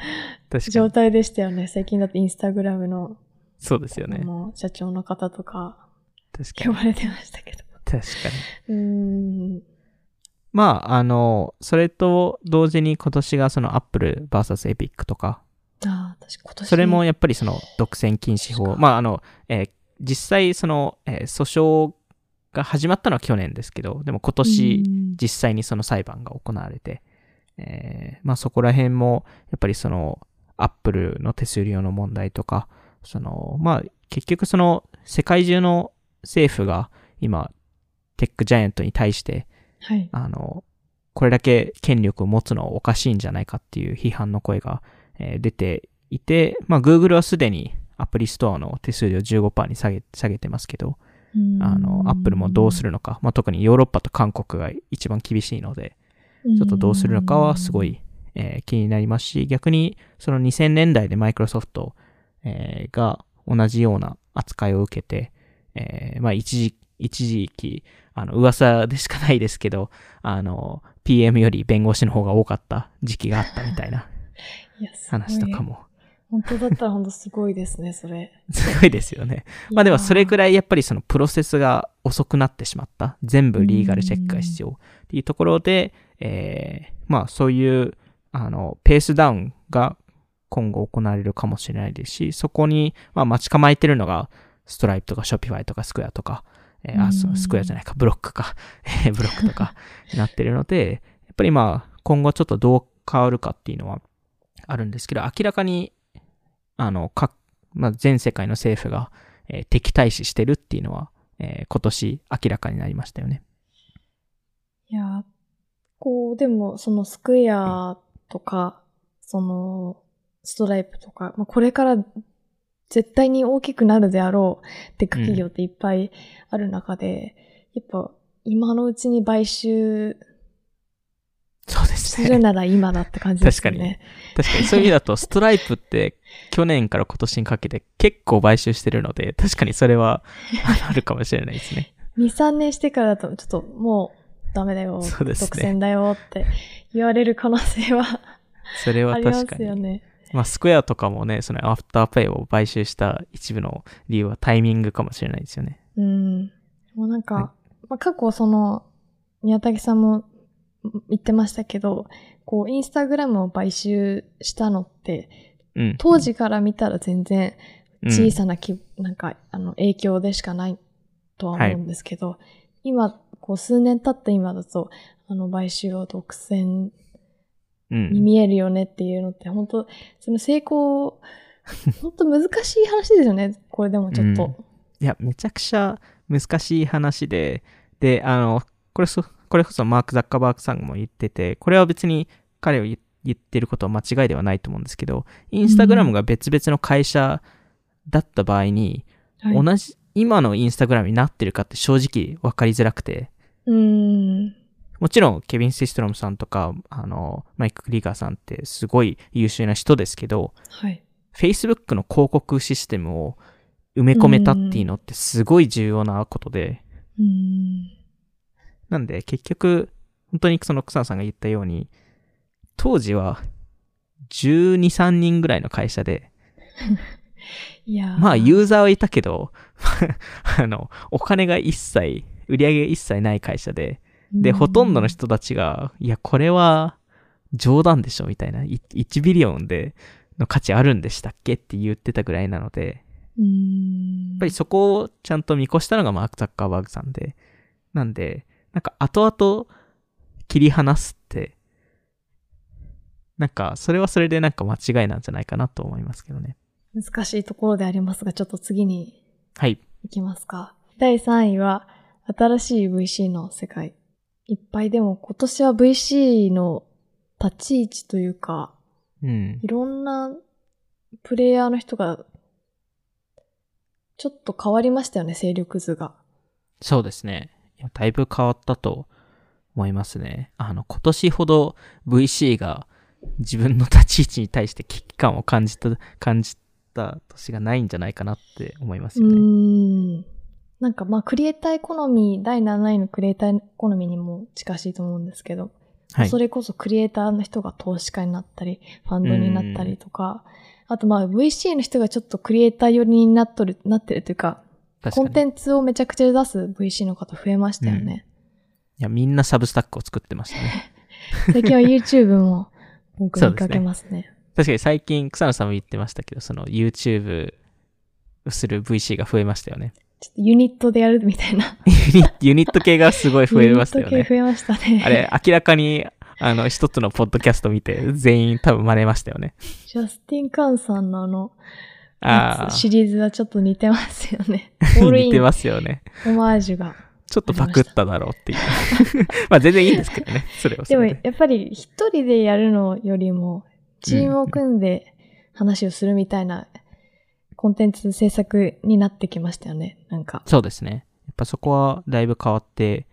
状態でしたよね。最近だとインスタグラムのそうですよね。社長の方とか確かに。呼ばれてましたけど。確かに。うーん。まあ、あの、それと同時に今年がその Apple vs Epic とか、ああ、確か今年。それもやっぱりその独占禁止法、まあ、あの、えー実際その、えー訴訟が始まったのは去年ですけど、でも今年うん実際にその裁判が行われて、えーまあそこら辺もやっぱりその Apple の手数料の問題とか、その、まあ結局その世界中の政府が今テックジャイアントに対してはい。あの、これだけ権力を持つのはおかしいんじゃないかっていう批判の声が、えー出ていて、まあ Google はすでにアプリストアの手数料15%に下げ下げてますけど、あの、Apple もどうするるのか、まあ特にヨーロッパと韓国が一番厳しいので、ちょっとどうするのかはすごい、えー気になりますし、逆にその2000年代でマイクロソフト、えーが同じような扱いを受けて、えーまあ一時、一時期、あの、噂でしかないですけど、あの、PM より弁護士の方が多かった時期があったみたいな 話とかも、本当だったら本当すごいですね、それ。すごいですよね。まあでもそれくらい。やっぱりそのプロセスが遅くなってしまった。全部リーガルチェックが必要っていうところで、えーまあそういう、あの、ペースダウンが今後行われるかもしれないですし、そこに、まあ待ち構えてるのが、ストライプとかショピファイとかスクエアとか、えーあ、スクエアじゃないか、ブロックか、えーブロックとかになってるので、やっぱりまあ今後ちょっとどう変わるかっていうのはあるんですけど、明らかに、あの、各まあ、全世界の政府が、えー敵対視してるっていうのは、えー今年明らかになりましたよね。いや、こう、でも、そのスクエアとか、その、ストライプとか、まあ、これから絶対に大きくなるであろうテック企業っていっぱいある中で、やっぱ今のうちに買収そうですするね。なら今だって感じですよね。確かにそういう意味だと、ストライプって去年から今年にかけて結構買収してるので、確かにそれは あるかもしれないですね。2、3年してからだとちょっともうダメだよ、そうですね独占だよって言われる可能性は それはありま確かに。すよね。まあ、スクエアとかもね、そのアフターペイを買収した一部の理由はタイミングかもしれないですよね。うん。もうなんか、はいまあ、過去その、宮武さんも言ってましたけど、こう、インスタグラムを買収したのって、うん。当時から見たら全然うん小さなき、なんか、あの、影響でしかないとは思うんですけど、今、こう、数年経った今だと、あの、買収を独占うんに見えるよねっていうのって、本当その成功、本当難しい話ですよね、これでもちょっと。いや、めちゃくちゃ難しい話で、で、あの、これそ、これこそマーク・ザッカーバーグさんも言ってて、これは別に彼を言言ってることは間違いではないと思うんですけど、インスタグラムが別々の会社だった場合に、はい、同じ、今のインスタグラムになってるかって正直分かりづらくて、うーん。もちろん、ケビン・シストロムさんとか、あの、マイク・クリーガーさんってすごい優秀な人ですけど、はい。Facebook の広告システムを埋め込めたっていうのってすごい重要なことで、うーん。なんで結局、本当にその草野さんが言ったように、当時は12、3人ぐらいの会社で、いやーまあユーザーはいたけど、あの、お金が一切、売り上げが一切ない会社で、で、ほとんどの人たちが、いや、これは冗談でしょみたいな、い1ビリオンでの価値あるんでしたっけって言ってたぐらいなので。やっぱりそこをちゃんと見越したのがマーク・ザッカーバーグさんで、なんで、なんか後々切り離すって、なんかそれはそれでなんか間違いなんじゃないかなと思いますけどね。難しいところでありますが、ちょっと次にはい。行きますか。第3位は、新しい VC の世界。いっぱいでも今年は VC の立ち位置というか、うんい。ろんなプレイヤーの人が、ちょっと変わりましたよね、勢力図が。そうですね。だいぶ変わったと思いますね。あの、今年ほど VC が自分の立ち位置に対して危機感を感じた、感じた年がないんじゃないかなって思いますうよね。ーん。なんかまあ、クリエイターエコノミー、第7位のクリエイターエコノミーにも近しいと思うんですけど、はいそ。れこそクリエイターの人が投資家になったり、ファンドになったりとか、あとまあ VC の人がちょっとクリエイター寄りになっとる、なってるというか。コンテンツをめちゃくちゃ出す VC の方増えましたよね。いや、みんなサブスタックを作ってましたね。最近は YouTube も多く見かけますね。確かに最近、草野さんも言ってましたけど、その YouTube をする VC が増えましたよね。ちょっとユニットでやるみたいな。ユニユニット系がすごい増えましたよね。ユニット系増えましたね。あれ、明らかに、あの、一つのポッドキャスト見て、全員多分真似ましたよね。ジャスティン・カンさんのあの、あシリーズはちょっと似てますよね。似てますよね。オマージュが。ちょっとパクっただろうっていう。まあ全然いいんですけどね、それはそでも。やっぱり一人でやるのよりも、チームを組んで話をするみたいなコンテンツ制作になってきましたよね。なんか。そうですね。やっぱそこはだいぶ変わって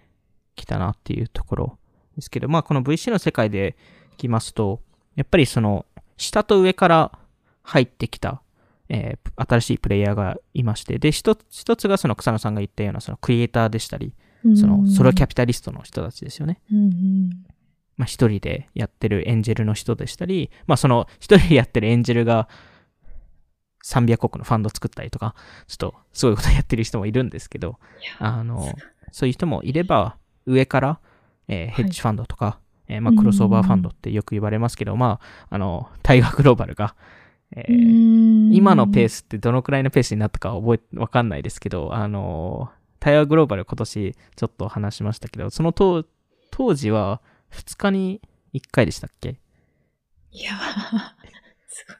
きたなっていうところですけど、まあこの VC の世界でいきますと、やっぱりその下と上から入ってきた、えー新しいプレイヤーがいまして、で、一つ一つがその草野さんが言ったようなそのクリエイターでしたり、そのソロキャピピタリストの人たちですよね。うんうん。まあ一人でやってるエンジェルの人でしたり、まあその一人でやってるエンジェルが300億のファンド作ったりとか、ちょっとすごいことやってる人もいるんですけど、あの、そういう人もいれば、上から、えーヘッジファンドとか、えーまあクロスオーバーファンドってよく言われますけど、まあ、あの、タイガーグローバルが、えー今のペース。スってどのくらいのペースになったか覚え、わかんないですけど、あの、タイガーグローバル今年ちょっと話しましたけど、その当当時は2日に1回でしたっけ？いやすごい。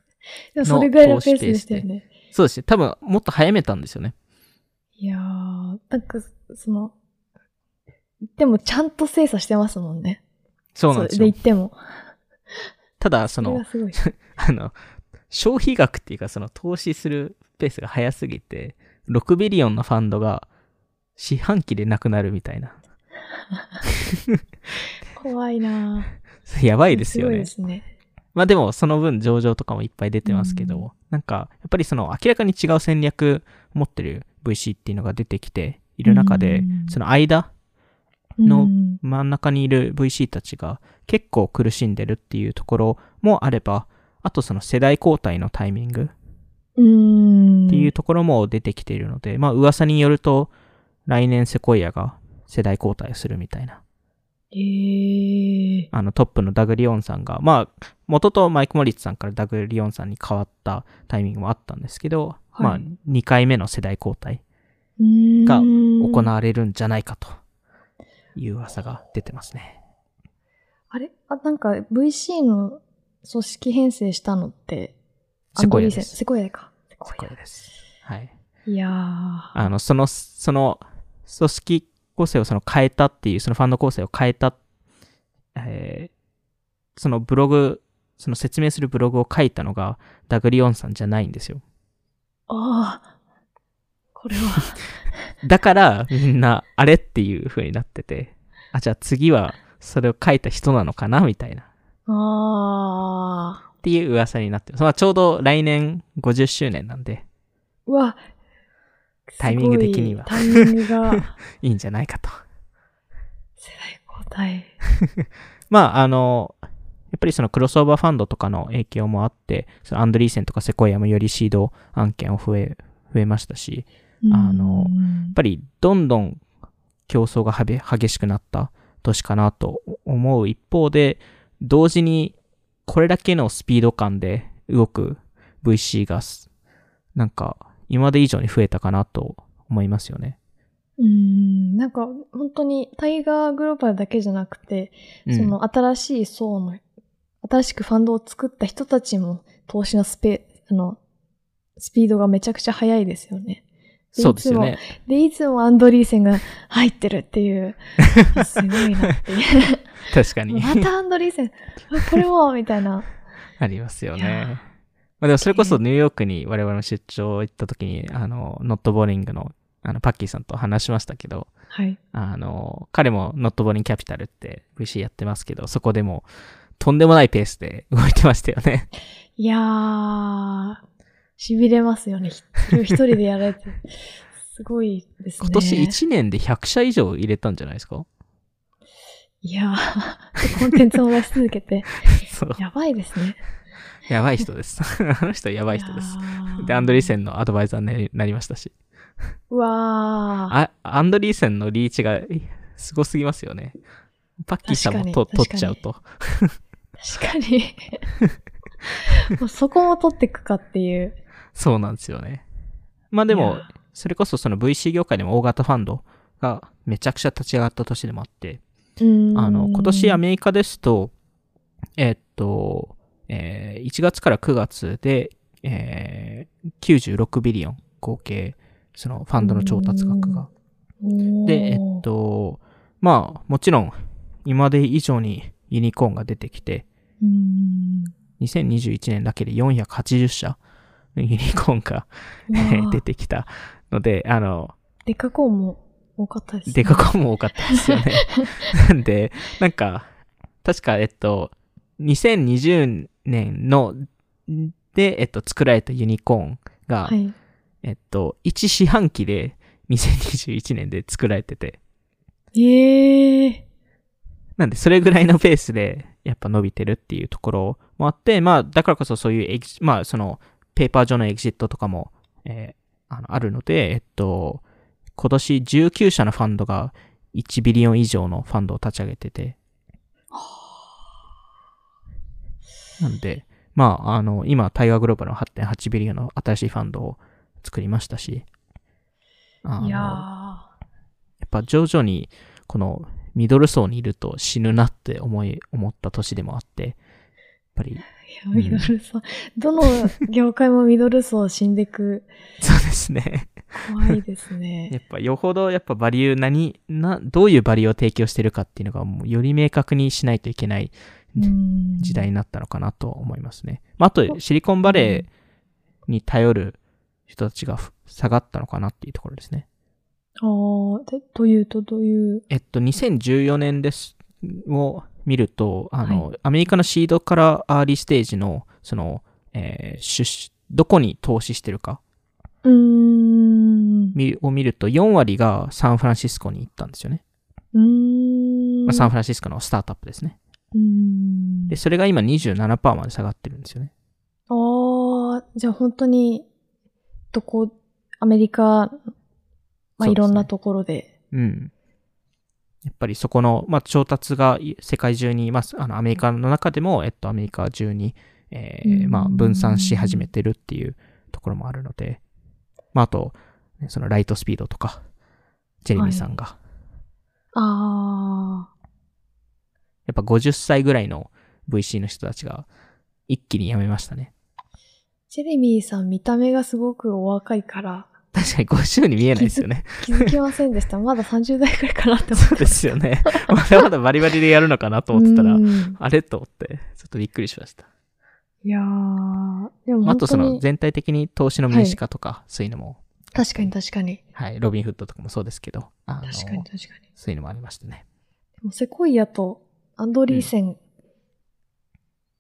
でもそれぐらいのペースでしたよね。そうですね。多分もっと早めたんですよね。いやー、なんか、その、でもちゃんと精査してますもんね。そうなんですよで言。っても。ただ、そのそ。あの、消費額っていうか、その投資するペースが速すぎて、6ビリオンのファンドが四半期でなくなるみたいな。怖いな やばぁいですよね。すね。まあでもその分上場とかもいっぱい出てますけど、うんなんかやっぱりその明らかに違う戦略持ってる VC っていうのが出てきている中で、うんその間、のうん真ん中にいる VC たちが結構苦しんでるっていうところもあれば、あとその世代交代のタイミングうん。っていうところも出てきているので、まあ噂によると来年セコイアが世代交代するみたいな。えー、あのトップのダグ・リオンさんが、まあ、元とマイク・モリッツさんからダグ・リオンさんに変わったタイミングもあったんですけど、はいまあ、2回目の世代交代がが行われるんじゃないかという噂が出てますね。あれ？あ、なんか VC の組織編成したのって、セコイアですセコイアか？セコイアです。はい。いやー。あの、その、その、組織構成をその変えたっていう、そのファンド構成を変えた、えーそのブログ、その説明するブログを書いたのがダグリオンさんじゃないんですよ。ああ。これは。だからみんなあれっていう風になってて、あ、じゃあ次はそれを書いた人なのかな？みたいな。っああ。ていう噂になってます。まあちょうど来年50周年なんで、うわ。タイミング的にはタイミングが、いいんじゃないかと。世代交代。まああの、やっぱりそのクロスオーバーファンドとかの影響もあって、そのアンドリーセンとかセコイアもよりシード案件を増え、増えましたし、あのうんやっぱりどんどん競争が激しくなった年かなと思う一方で、同時にこれだけのスピード感で動く VC がす、なんか今まで以上に増えたかなと思いますよね。うん、なんか本当にタイガーグローバルだけじゃなくて、うんその新しい層の、新しくファンドを作った人たちも投資のスペ、あの、スピードがめちゃくちゃ速いですよね。でそうですよね。で、いつもアンドリーセンが入ってるっていう、すごいなっていう。確かに。またアンドリーセン、あこれもみたいな。ありますよね。まあ、でもそれこそニューヨークに我々の出張行った時に、あの、ノットボーリングのあのパッキーさんと話しましたけど、はい。あの、彼もノットボーリングキャピタルって VC やってますけど、そこでもとんでもないペースで動いてましたよね。いやー、痺れますよね。ひ一人でやられて。すごいですね。今年1年で100社以上入れたんじゃないですか？いやー、コンテンツを出し続けて。やばいですね。やばい人です。あの人やばい人です。すで、アンドリーセンのアドバイザーになりましたし。うわー。あ、アンドリーセンのリーチがすごすぎますよね。パッキーさんもと取っちゃうと。確かに。もうそこも取っていくかっていう。そうなんですよね。まあでもそれこそその VC 業界でも大型ファンドがめちゃくちゃ立ち上がった年でもあって、あの、今年アメリカですと、えっと、えー1月から9月で、えー96ビリオン合計、そのファンドの調達額が。で、えっと、まあ、もちろん、今まで以上にユニコーンが出てきて、うーん。2021年だけで480社のユニコーンが出てきたので、あの、デカコンも多かったですね。デカコンも多かったですよね。な んで、なんか、確か、えっと、2020年の、で、えっと、作られたユニコーンが、はい。えっと、1四半期で2021年で作られてて、ええなんで、それぐらいのペースで、やっぱ伸びてるっていうところもあって、まあ、だからこそそういうまあ、その、ペーパー上のエキジットとかも、えーあの、あるので、えっと、今年19社のファンドが1ビリオン以上のファンドを立ち上げてて、なんで、まあ、あの、今、タイガーグローバルの8.8ビリオンの新しいファンドを作りましたし、いやー。やっぱ徐々にこのミドル層にいると死ぬなって思い、思った年でもあって、ぱり、いやミドル層、どの業界もミドル層死んでく。そうですね。怖いですやね。っぱよほどやっぱバリュー何、な、どういうバリューを提供してるかっていうのがもうより明確にしないといけないうん時代になったのかなと思いますね。まあ、あとシリコンバレーに頼る人たちがふ下がったのかなっていうところですね。ああ、で、というと、どういう？えっと、2014年です、を見ると、あの、はアメリカのシードからアーリーステージの、その、えー出資どこに投資してるかを見ると、4割がサンフランシスコに行ったんですよね。うーん。まあ、サンフランシスコのスタートアップですね。うーん。で、それが今27%まで下がってるんですよね。ああ、じゃあ本当に、どこ、アメリカ、まあ、いろんなところで。うん。やっぱりそこの、まあ、調達がい世界中にいます。あの、アメリカの中でも、えっと、アメリカ中に、えーうんまあ、分散し始めてるっていうところもあるので、まあ、あと、ねそのライトスピードとか、ジェレミーさんが、ああ、やっぱ50歳ぐらいの VC の人たちが一気に辞めましたね。ジェレミーさん見た目がすごくお若いから、確かに50に見えないですよね。気づきませんでした。まだ30代くらいかなって思ってそうですよね。まだまだバリバリでやるのかなと思ってたらう、んあれと思って、ちょっとびっくりしました。いやー、でもあとその全体的に投資の民主化とか、そういうのも、確かに確かに。はい、ロビンフッドとかもそうですけど、確かに確かに。そういうのもありましたね。でもセコイアとアンドリーセン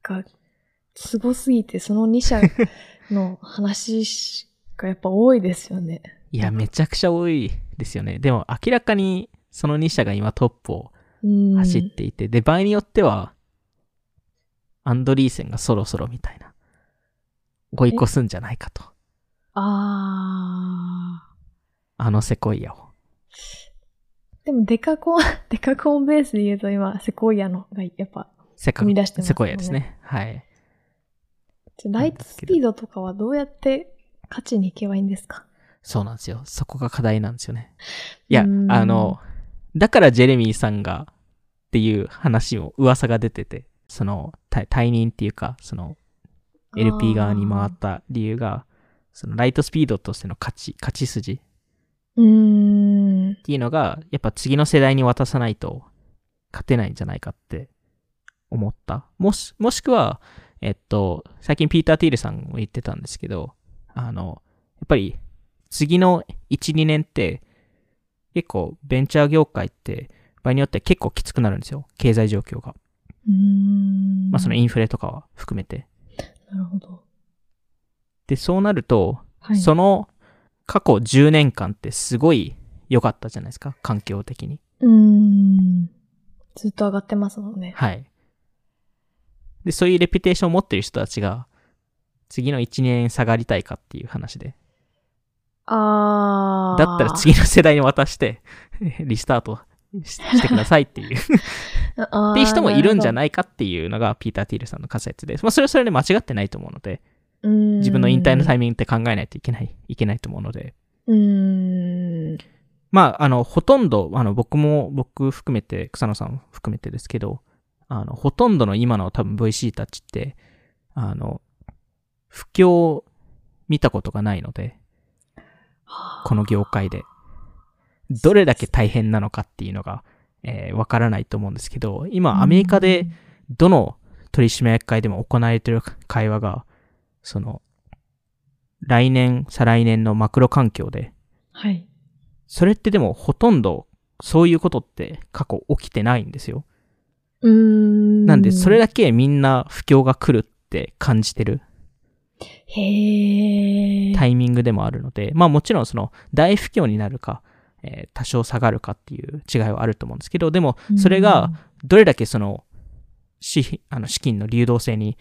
がすごすぎて、その2社の話がやっぱ多いですよね。いや、めちゃくちゃ多いですよね。でも明らかにその2社が今トップをうん。走っていて、で、場合によっては、アンドリーセンがそろそろみたいな、追い越すんじゃないかと。ああのセコイアを。ー。でもデカコン、デカコンベースで言うと今、セコイアのがやっぱ、生み出してますよねセコイアですね。はい。ライトスピードとかはどうやって勝ちに行けばいいんですか？そうなんですよ。そこが課題なんですよね。いや、うんあの、だからジェレミーさんがっていう話を、噂が出てて、その、退退任っていうか、その、LP 側に回った理由が、そのライトスピードとしての勝ち、勝ち筋うーん。っていうのが、やっぱ次の世代に渡さないと勝てないんじゃないかって思った。もし、もしくは、えっと、最近ピーター・ティールさんも言ってたんですけど、あの、やっぱり次の1、2年って結構ベンチャー業界って場合によっては結構きつくなるんですよ。経済状況が。うーん。まあそのインフレとかは含めて。なるほど。で、そうなると、はい。その過去10年間ってすごい良かったじゃないですか。環境的に。うーん。ずっと上がってますもんね。はい。で、そういうレピュテーションを持ってる人たちが、次の1年下がりたいかっていう話で。あー。だったら次の世代に渡して、リスタートし してくださいっていう。っていう人もいるんじゃなないかっていうのがピーター・ティールさんの仮説で。まあそれはそれで間違ってないと思うので、自分の引退のタイミングって考えないといけない、いけないと思うので。うーん。まあ、あの、ほとんど、あの、僕も、僕含めて、草野さん含めてですけど、あの、ほとんどの今の多分 VC たちって、あの、不況を見たことがないので、この業界で。どれだけ大変なのかっていうのが、えーわからないと思うんですけど、今アメリカでどの取締役会でも行われている会話が、その、来年、再来年のマクロ環境で、はい。それってでもほとんどそういうことって過去起きてないんですよ。うーん。なんでそれだけみんな不況が来るって感じてるへー。タイミングでもあるので、まあもちろんその大不況になるか、えー多少下がるかっていう違いはあると思うんですけど、でもそれがどれだけその資あの資金の流動性に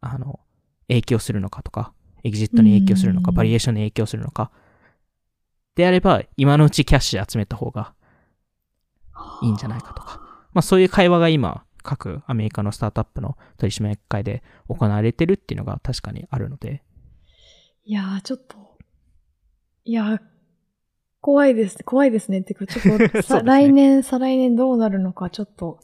あの影響するのかとか、エグジットに影響するのか、うんバリエーションに影響するのか、であれば今のうちキャッシュ集めた方がいいんじゃないかとか。まあそういう会話が今、各アメリカのスタートアップの取締役会で行われてるっていうのが確かにあるので、いやー、ちょっと、いやー、怖いです。怖いですね。っていうか、ちょっと、ね来年、再来年どうなるのか、ちょっと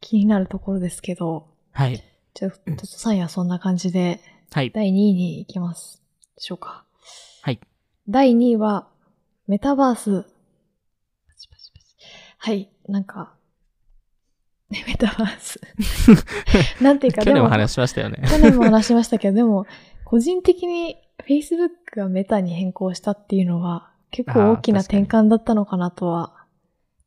気になるところですけど、はい。じゃあ、ちょっと3位はそんな感じで、はい。第2位に行きます。でしょうか。はい。第2位は、メタバース。パチパチパチはい、なんか、メタバース。なんていうか、去年も話しましたよね。去年も話しましたけど、でも、個人的に Facebook がメタに変更したっていうのは結構大きな転換だったのかなとは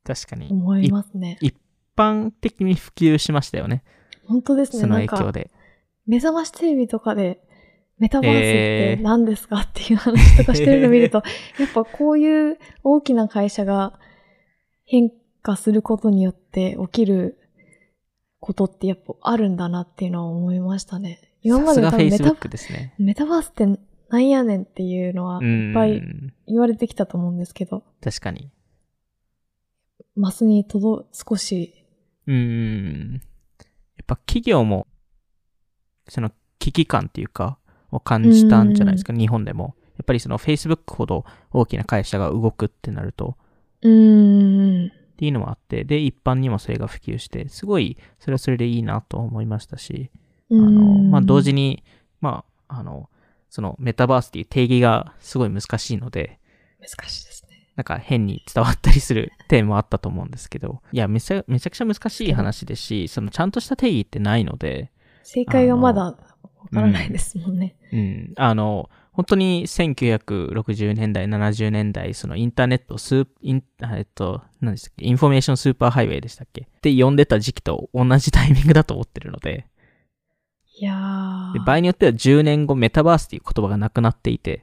確かに。思いますね。一般的に普及しましたよね。本当ですね。そのなんか、影響で。目覚ましテレビとかで、メタバースっえーて何ですかっていう話とかしてるの見ると、やっぱこういう大きな会社が変化することによって起きることってやっぱあるんだなっていうのは思いましたね。今まで多分メタですね。メタバースってなんやねんっていうのはういっぱいん。言われてきたと思うんですけど、確かに。マスに届、少し、うーん。やっぱ企業も、その危機感っていうか、を感じたんじゃないですか、日本でも。やっぱりその Facebook ほど大きな会社が動くってなると、うーん、っていうのもあって、で、一般にもそれが普及して、すごい、それはそれでいいなと思いましたし、あの、まあ、同時に、に、まあ、あの、そのメタバースっていう定義がすごい難しいので、難しいですね。なんか変に伝わったりする点もあったと思うんですけど、いや、めちゃめちゃくちゃ難しい話ですし、そのちゃんとした定義ってないので、正解がまだわからないですもんね。うん、あの、本当に1960年代、70年代、そのインターネットスー、インえっと、何でしたっけ、 information superhighway でしたっけ？って呼んでた時期と同じタイミングだと思ってるので、いやー。で場合によっては10年後メタバースっていう言葉がなくなっていて、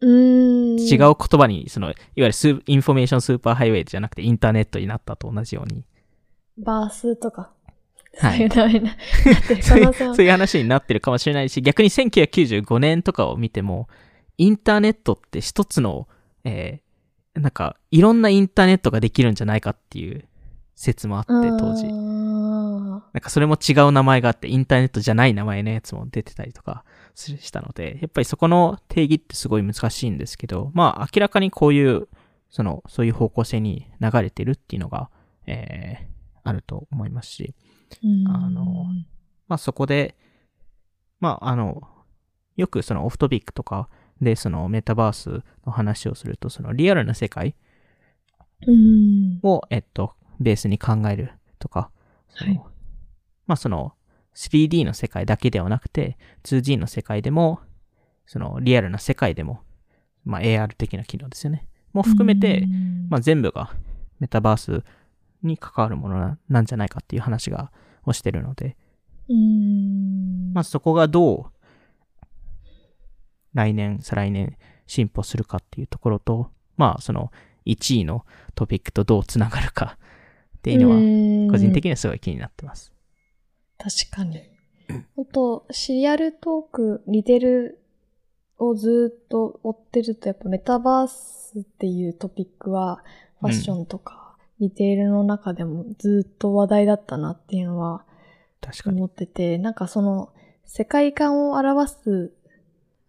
うーん。違う言葉に、その、いわゆるスー information superhighway じゃなくてインターネットになったと同じように、バースとか。はい。そういうそういう話になってるかもしれないし、逆に1995年とかを見ても、インターネットって一つの、えーなんか、いろんなインターネットができるんじゃないかっていう説もあって、当時。あなんかそれも違う名前があって、インターネットじゃない名前のやつも出てたりとかしたので、やっぱりそこの定義ってすごい難しいんですけど、まあ明らかにこういう、その、そういう方向性に流れてるっていうのが、えー、あると思いますし、ーあのまあそこで、まああの、よくそのオフトピックとかでそのメタバースの話をすると、そのリアルな世界うん。を、えっと、ベースに考えるとか、そのはいまあその 3D の世界だけではなくて、2G の世界でも、そのリアルな世界でも、まあ AR 的な機能ですよね。も含めて、うんまあ全部がメタバースに関わるものななんじゃないかっていう話が、をしてるので、うん。まあそこがどう、来年、再来年進歩するかっていうところと、まあその1位のトピックとどうつながるかっていうのは、は個人的にはすごい気になってます。確かに。本当シリアルトーク、リテルをずっと追ってると、やっぱメタバースっていうトピックは、ファッションとか、リテールの中でもずっと話題だったなっていうのは確かに。思ってて、なんかその、世界観を表す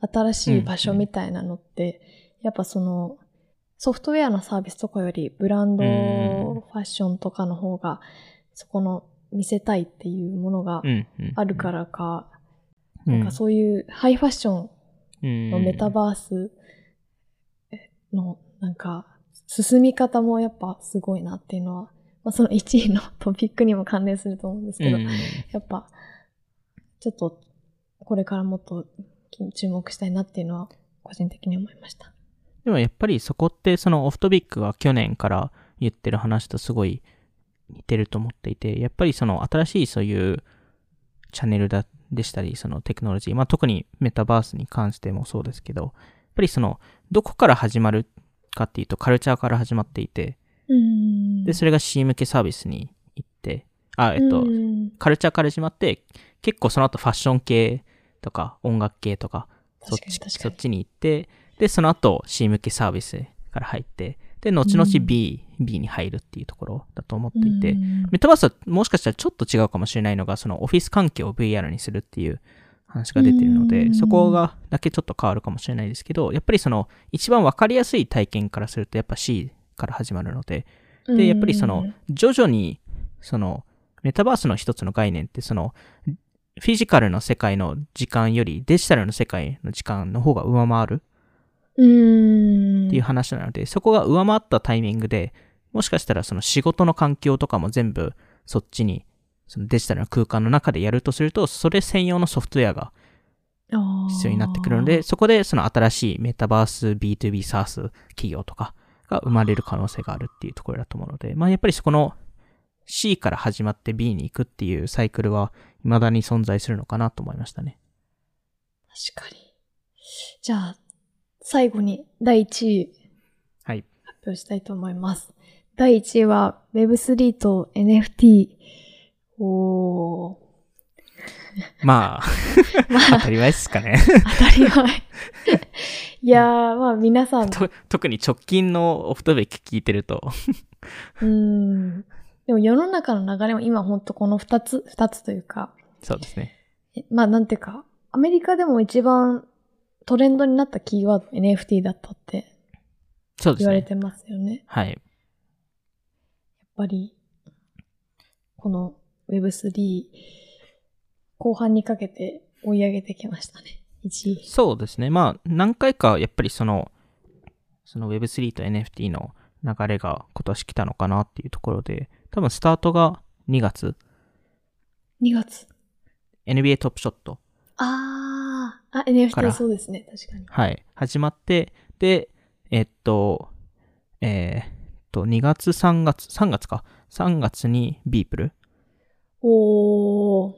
新しい場所みたいなのって、やっぱその、ソフトウェアのサービスとかよりブランドうん。ファッションとかの方が、そこの見せたいっていうものがうんうん。あるからか、うん、なんかそういうハイファッションののメタバースのなんか進み方もやっぱすごいなっていうのは、まあ、その1位の トピックにも関連すると思うんですけど、うんやっぱちょっとこれからもっと注目したいなっていうのは個人的に思いました。でもやっぱりそこってそのオフトビックが去年から言ってる話とすごい似てると思っていて、やっぱりその新しいそういうチャンネルだでしたり、そのテクノロジー、まあ特にメタバースに関してもそうですけど、やっぱりそのどこから始まるかっていうとカルチャーから始まっていて、うん。で、それが C 向けサービスに行って、あ、えっと、うん。カルチャーから始まって、結構その後ファッション系とか音楽系とか、そっち。そっちに行って、で、その後 C 向けサービスから入って、で、後々 B、B に入るっていうところだと思っていて、うん。メタバースはもしかしたらちょっと違うかもしれないのが、そのオフィス環境を VR にするっていう話が出てるので、うん。そこがだけちょっと変わるかもしれないですけど、やっぱりその一番わかりやすい体験からするとやっぱ C から始まるので、で、やっぱりその、徐々に、その、メタバースの一つの概念って、その、フィジカルの世界の時間よりデジタルの世界の時間の方が上回るうん。っていう話なので、そこが上回ったタイミングで、もしかしたらその仕事の環境とかも全部そっちに、そのデジタルの空間の中でやるとすると、それ専用のソフトウェアが必要になってくるので、そこでその新しいメタバース B2B サース企業とかが生まれる可能性があるっていうところだと思うので、まあやっぱりそこの C から始まって B に行くっていうサイクルは未だに存在するのかなと思いましたね。確かに。じゃあ、最後に第1位はい。発表したいと思います。第1位は Web3 と NFT。おー。まあ、まあ、当たり前ですかね。当たり前。いやー、まあ皆さん、と特に直近のオフトピック聞いてると、うーん。でも世の中の流れも今ほんとこの2つ、2つというか、そうですね。えまあなんていうか、アメリカでも一番トレンドになったキーワード NFT だったってそうですね。言われてますよね。やっはい。ぱり、この Web3 後半にかけて追い上げてきましたね。1位。そうですね。まあ、何回かやっぱりその、その Web3 と NFT の流れが今年来たのかなっていうところで、多分スタートが2月、2月。NBA トップショット、あー、あ、か NFT らそうですね。確かに。はい、始まって、で、えっと、えーっと、2月、3月、3月か。3月にビープル。おー。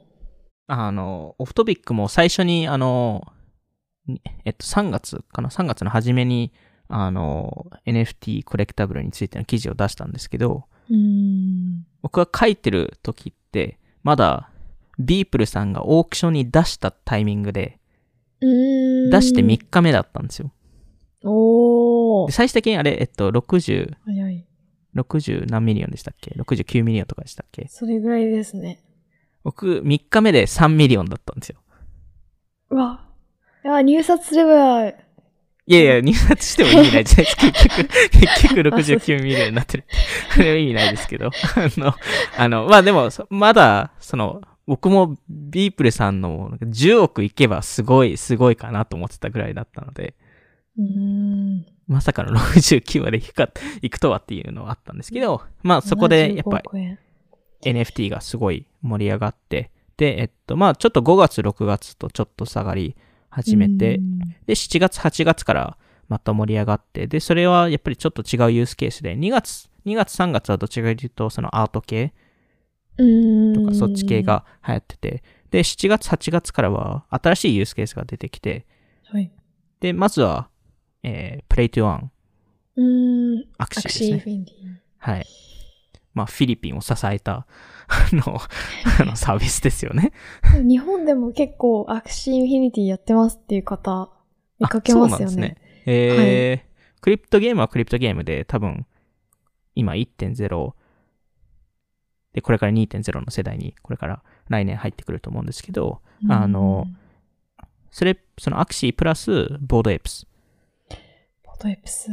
あの、オフトビックも最初に、あの、にえっと、3月かな ?3 月の初めに、あの、NFT コレクタブルについての記事を出したんですけど、うーん。僕が書いてる時って、まだ、ビープルさんがオークションに出したタイミングで。出して3日目だったんですよ。お最終的にあれ、えっと、60、早い。60何 million でしたっけ ?69 million とかでしたっけ？それぐらいですね。僕、3日目で3 million だったんですよ。うわ。いや、入札すれば、いやいや、入札しても意味ないじゃないですか。結局、結局69 million になってる。それは意味ないですけど。あの、あの、まあでも、そまだ、その、僕も Beeple さんの10億いけばすごい、すごいかなと思ってたぐらいだったので、うーん。まさかの69までいくか、いくとはっていうのはあったんですけど、まあそこでやっぱ75億円 NFT がすごい盛り上がって、で、えっと、まあちょっと5月、6月とちょっと下がり始めて、うんで、7月、8月からまた盛り上がって、で、それはやっぱりちょっと違うユースケースで、2月、2月、3月はどちらかというと、そのアート系。とかそっち系。が流行ってて、で、7月、8月からは新しいユースケースが出てきて、はい。で、まずは、えー、 Play to Earn、うーん。アクシーアクシーですね。フィンディ。はい。まあ、フィリピンを支えた、あの、あのサービスですよね。日本でも結構 Axie Infinity やってますっていう方見かけますよね。あそうですね。えークリプトゲームはクリプトゲームで多分、今1.0で、これから2.0の世代に、これから来年入ってくると思うんですけど、あのうん、それ、そのアクシープラスボードエプスポトエプス。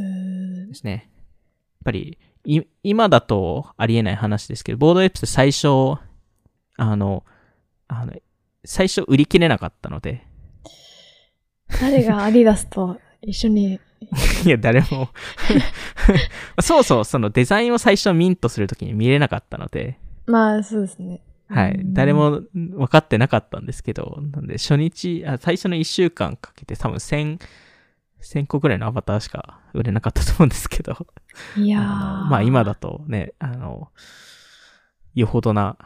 ですね。やっぱり、い今だとありえない話ですけど、ボードエプス最初、あの、あの、最初売り切れなかったので、誰がアディダスと一緒に？いや、誰も そうそう、そのデザインを最初ミントするときに見れなかったので、まあ、そうですね。はい。うん誰。も分かってなかったんですけど、なんで初日、あ最初の1週間かけて多分1000、1000個ぐらいのアバターしか売れなかったと思うんですけど、いやまあ今だとね、あの、よほどな、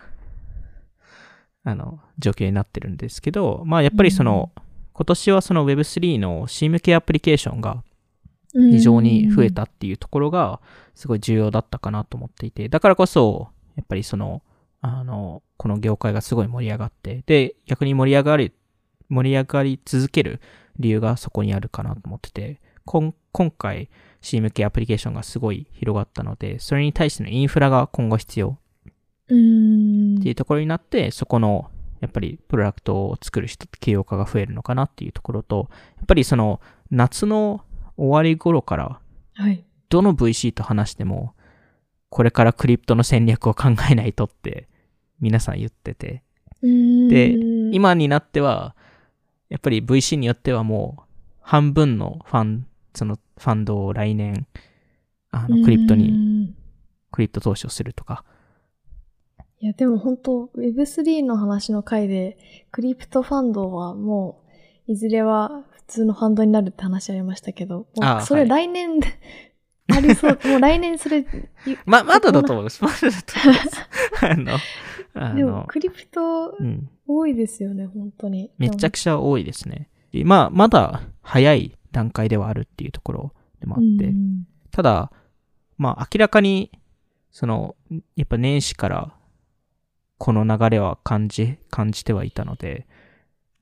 あの、状況になってるんですけど、まあやっぱりその、今年はその Web3 の C 向けアプリケーションが非常に増えたっていうところがすごい重要だったかなと思っていて、だからこそ、やっぱりその、あの、この業界がすごい盛り上がって、で、逆に盛り上がり、盛り上がり続ける理由がそこにあるかなと思ってて、今今回 C 向けアプリケーションがすごい広がったので、それに対してのインフラが今後必要。っていうところになって、そこの、やっぱりプロダクトを作る人、起業家が増えるのかなっていうところと、やっぱりその夏の終わり頃から、はい。どの VC と話しても、これからクリプトの戦略を考えないとって皆さん言ってて、で、今になっては、やっぱり VC によってはもう半分のファン、そのファンドを来年、あの、クリプトに、に。クリプト投資をするとか、いや、でも本当 Web3 の話の回で、クリプトファンドはもう、いずれは普通のファンドになるって話ありましたけど、もうあそれはい来年、ありそう。もう来年それ、ま、まだだと思います。まだだと思います。あの、あでもの、クリプトうん。多いですよね、本当に。めちゃくちゃ多いですね。でまあ、まだ早い段階ではあるっていうところでもあって、うんただ、まあ明らかに、その、やっぱ年始からこの流れは感じ、感じてはいたので、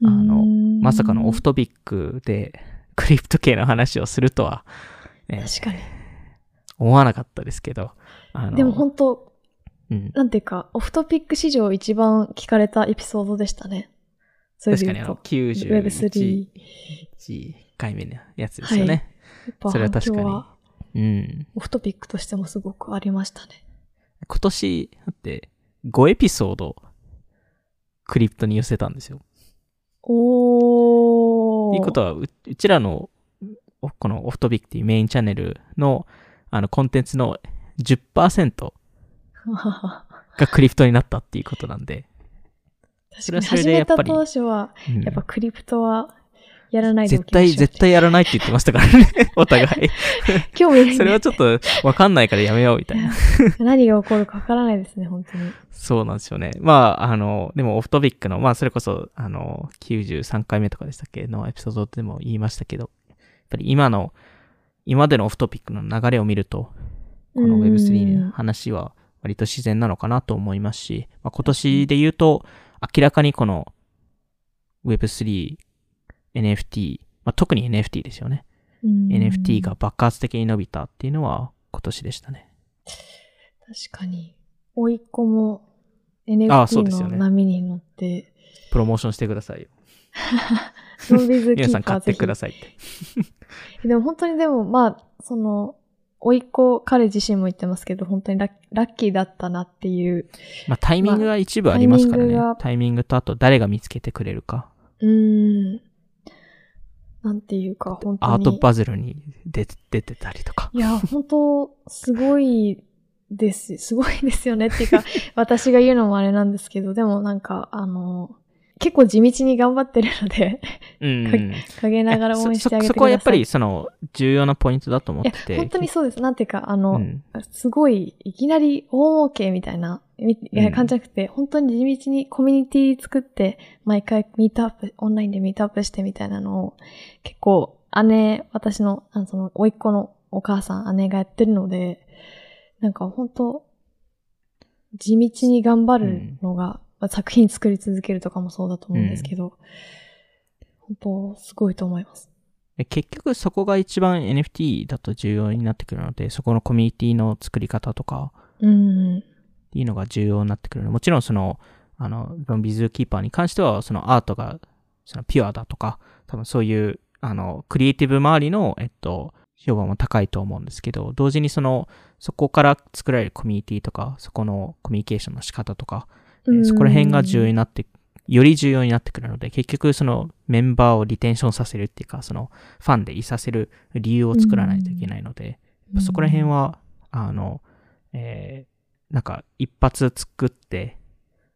あのうんまさかのオフトピックでクリプト系の話をするとは、ね確かに。思わなかったですけど、でも本当、うん、なんていうか、オフトピック史上一番聞かれたエピソードでしたね。確かにあの言うと。91 Web3。回目のやつですよね。やっぱそれは確かにうん。オフトピックとしてもすごくありましたね。今年、だって5エピソードクリプトに寄せたんですよ。おー。っていうことはう、うちらの、おこのオフトビックっていうメインチャンネルの、あの、コンテンツの10%がクリプトになったっていうことなんで、確かに始めた当初は、うんやっぱクリプトはやらないでお絶対、きましょう絶対やらないって言ってましたからね、お互い。興味ないんでそれはちょっとわかんないからやめようみたいな。何が起こるかわからないですね、本当に。そうなんですよね。まあ、あの、でもオフトビックの、まあ、それこそ、あの、93回目とかでしたっけ？のエピソードでも言いましたけど、やっぱり今の、今までのオフトピックの流れを見ると、このうん Web3 の話は割と自然なのかなと思いますし、まあ、今年で言うと、明らかにこの Web3、NFT、まあ、特に NFT ですよね。うん NFT が爆発的に伸びたっていうのは今年でしたね。確かに。おいっ子も NFT の波に乗って、プロモーションしてくださいよ。皆さん買ってくださいって。でも本当にでも、まあ、その、おいっ子、彼自身も言ってますけど、本当にラッラッキーだったなっていう。まあ、タイミングが一部ありますからね。タイミングがタイミングとあと誰が見つけてくれるか。うーん。なんていうか、本当に。アートバズルに出て出てたりとか。いや、本当すごいです。すごいですよねっていうか、私が言うのもあれなんですけど、でもなんか、あの、結構地道に頑張ってるので、うん。陰ながら応援してあげてください。そこはやっぱりその重要なポイントだと思ってて。、本当にそうです。なんていうか、あの、うんすごい、いきなり大儲けみたいな、みいや感じじゃなくて、本当に地道にコミュニティ作って、毎回ミートアップ、オンラインでミートアップしてみたいなのを、結構、姉、私の、あのその、甥っ子のお母さん、姉がやってるので、なんか本当地道に頑張るのが、まあ作品作り続けるとかもそうだと思うんですけど、本当すごいと思います。で結局そこが一番 NFT だと重要になってくるので、そこのコミュニティの作り方とかうん。っていうのが重要になってくるので、もちろんその、あの、ロンビズキーパーに関しては、そのアートが、そのピュアだとか、多分そういう、あの、クリエイティブ周りの、えっと、評判も高いと思うんですけど、同時にその、そこから作られるコミュニティとか、そこのコミュニケーションの仕方とか、えーそこら辺が重要になって、より重要になってくるので、結局そのメンバーをリテンションさせるっていうか、そのファンでいさせる理由を作らないといけないので、やっぱそこら辺は、あの、えーなんか一発作って、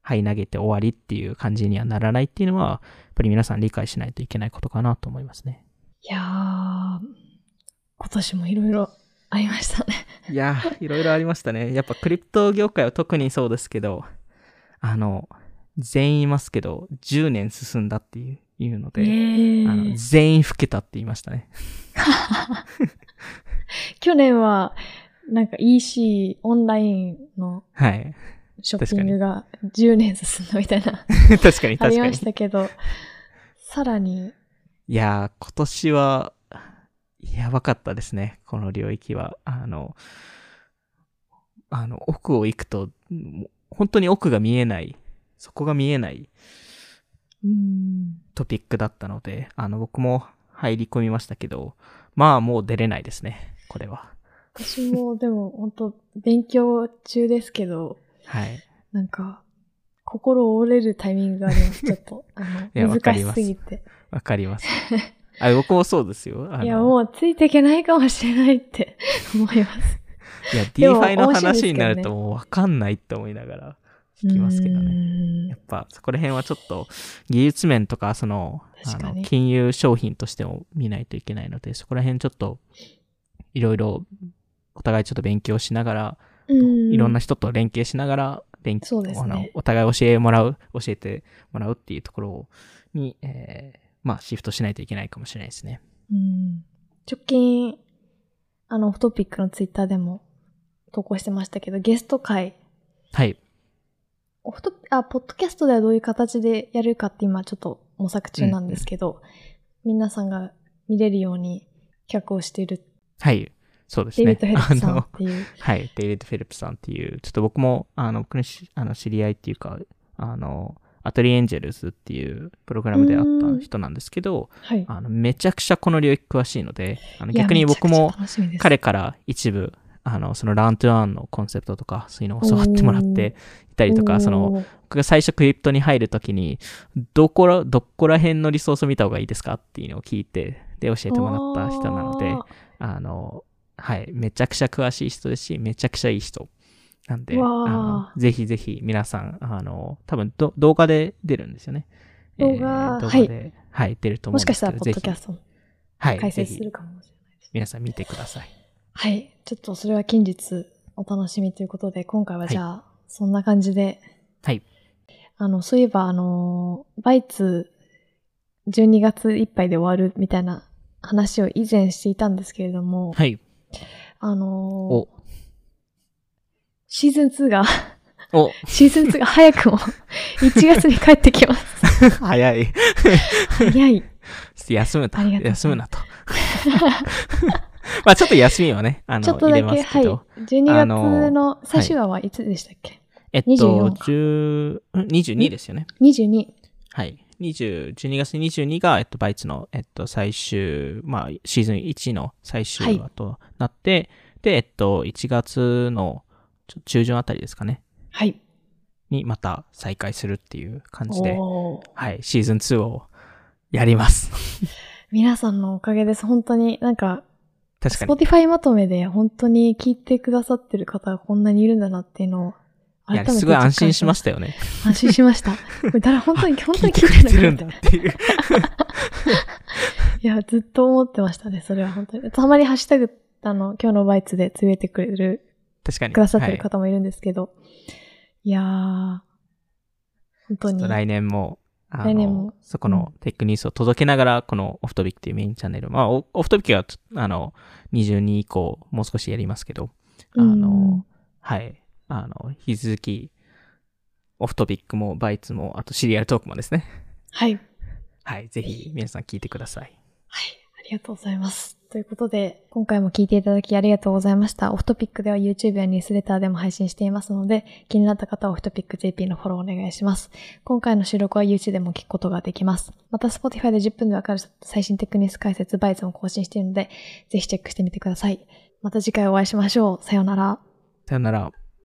はい投げて終わりっていう感じにはならないっていうのは、やっぱり皆さん理解しないといけないことかなと思いますね。いやー、今年もいろいろありましたね。いやー、いろいろありましたね。やっぱクリプト業界は特にそうですけど、あの、全員いますけど、10年進んだっていういうので、ねあの全員老けたって言いましたね。去年は、なんか EC、オンラインのはい。ショッピングが10年進んだみたいな、確かに確かにありまし。たけど、さらに、いやー、今年は、やばかったですね。この領域は。あの、あの、奥を行くと、本当に奥が見えない、そこが見えないうん、トピックだったので、あの、僕も入り込みましたけど、まあもう出れないですね。これは。私もでも本当勉強中ですけど、はい。なんか、心折れるタイミングがあります、ちょっと。あやの、難しすすぎて。わかります。あ、僕もそうですよ。いや、もうついていけないかもしれないって思います。いや、DeFi の話になるともうわかんないって思いながら。聞きますけどうね。んやっぱそこら辺はちょっと技術面とかそのあの金融商品としても見ないといけないので、そこら辺ちょっといろいろお互いちょっと勉強しながら、うんいろんな人と連携しながら勉そうですねあのお互い教えもらう、教えてもらうっていうところに、えーまあシフトしないといけないかもしれないですね。うん直近、あの、 Off Topic のツイッターでも投稿してましたけど、ゲスト会、はい。オフト、あ、ポッドキャストではどういう形でやるかって今ちょっと模索中なんですけど、皆さんが見れるように企画をしているはい。そうですね。デイビッド・フェルプさん っていう。はい、デイビッド・フェルプさんっていう、ちょっと僕も、あの、僕のしあの知り合いっていうか、あの、アトリエンジェルズっていうプログラムであった人なんですけど、はい。あの、めちゃくちゃこの領域詳しいので、あの逆に僕も彼から一部、あの、そのラントゥアンのコンセプトとか、そういうのを教わってもらっていたりとか、その、僕が最初クリプトに入るときに、どこら、どこら辺のリソースを見た方がいいですかっていうのを聞いて、で、教えてもらった人なので、あの、はい、めちゃくちゃ詳しい人ですし、めちゃくちゃいい人。なんで、あのぜひぜひ皆さん、あの、多分ど動画で出るんですよね。動画動画で、はい、出ると思もうんですけど、しかしたらポッドキャぜストもひ、はい、解説するかもしれないです。皆さん見てください。はい。ちょっとそれは近日お楽しみということで、今回はじゃあ、そんな感じで、はい。あの、そういえば、あの、バイツ12月いっぱいで終わるみたいな話を以前していたんですけれども、はい。あのお、シーズン2が、お、シーズン2 が早くも1月に帰ってきます。早い。早い。休むとありがとうございます休むなと。まあちょっと休みはね、あの、ちょっとだけ、はい。ますけど、12あの月の最終話はいつでしたっけ、えっと、24か10、ん22ですよね。?22。はい。20、12月22が、えっと、バイツの、えっと、最終、まあ、シーズン1の最終話となって、で、えっと、1月の中旬あたりですかね、はい。にまた再開するっていう感じで、はい、シーズン2をやります。皆さんのおかげです。本当に、なんか、確かに。Spotify まとめで本当に聞いてくださってる方がこんなにいるんだなっていうのを、いや、すごい安心しまししたよね。た。安心しました。これだから本当に、本当に聞いてるんだっていう。いや、ずっと思ってましたね、それは本当に。たまにハッシュタグ、あの、今日のバイツでつぶえてくれる、確かに。くださってるはい方もいるんですけど、い、やー、本当に。来年も、あのそこのテックニュースを届けながら、このオフトビックっていうメインチャンネル、まあ、オオフトビックは、あの、22以降、もう少しやりますけど、あの、うんはい、あの、引き続き、オフトピックもバイツも、あとシリアルトークもですね。はい。はい、ぜひ皆さん聞いてください。はい。ありがとうございます。ということで、今回も聞いていただきありがとうございました。オフトピックでは YouTube やニュースレターでも配信していますので、気になった方はオフトピック JP のフォローお願いします。今回の収録は YouTube でも聞くことができます。また Spotify で10分でわかる最新テクニス解説バイズも更新しているので、ぜひチェックしてみてください。また次回お会いしましょう。さようなら。さよなら。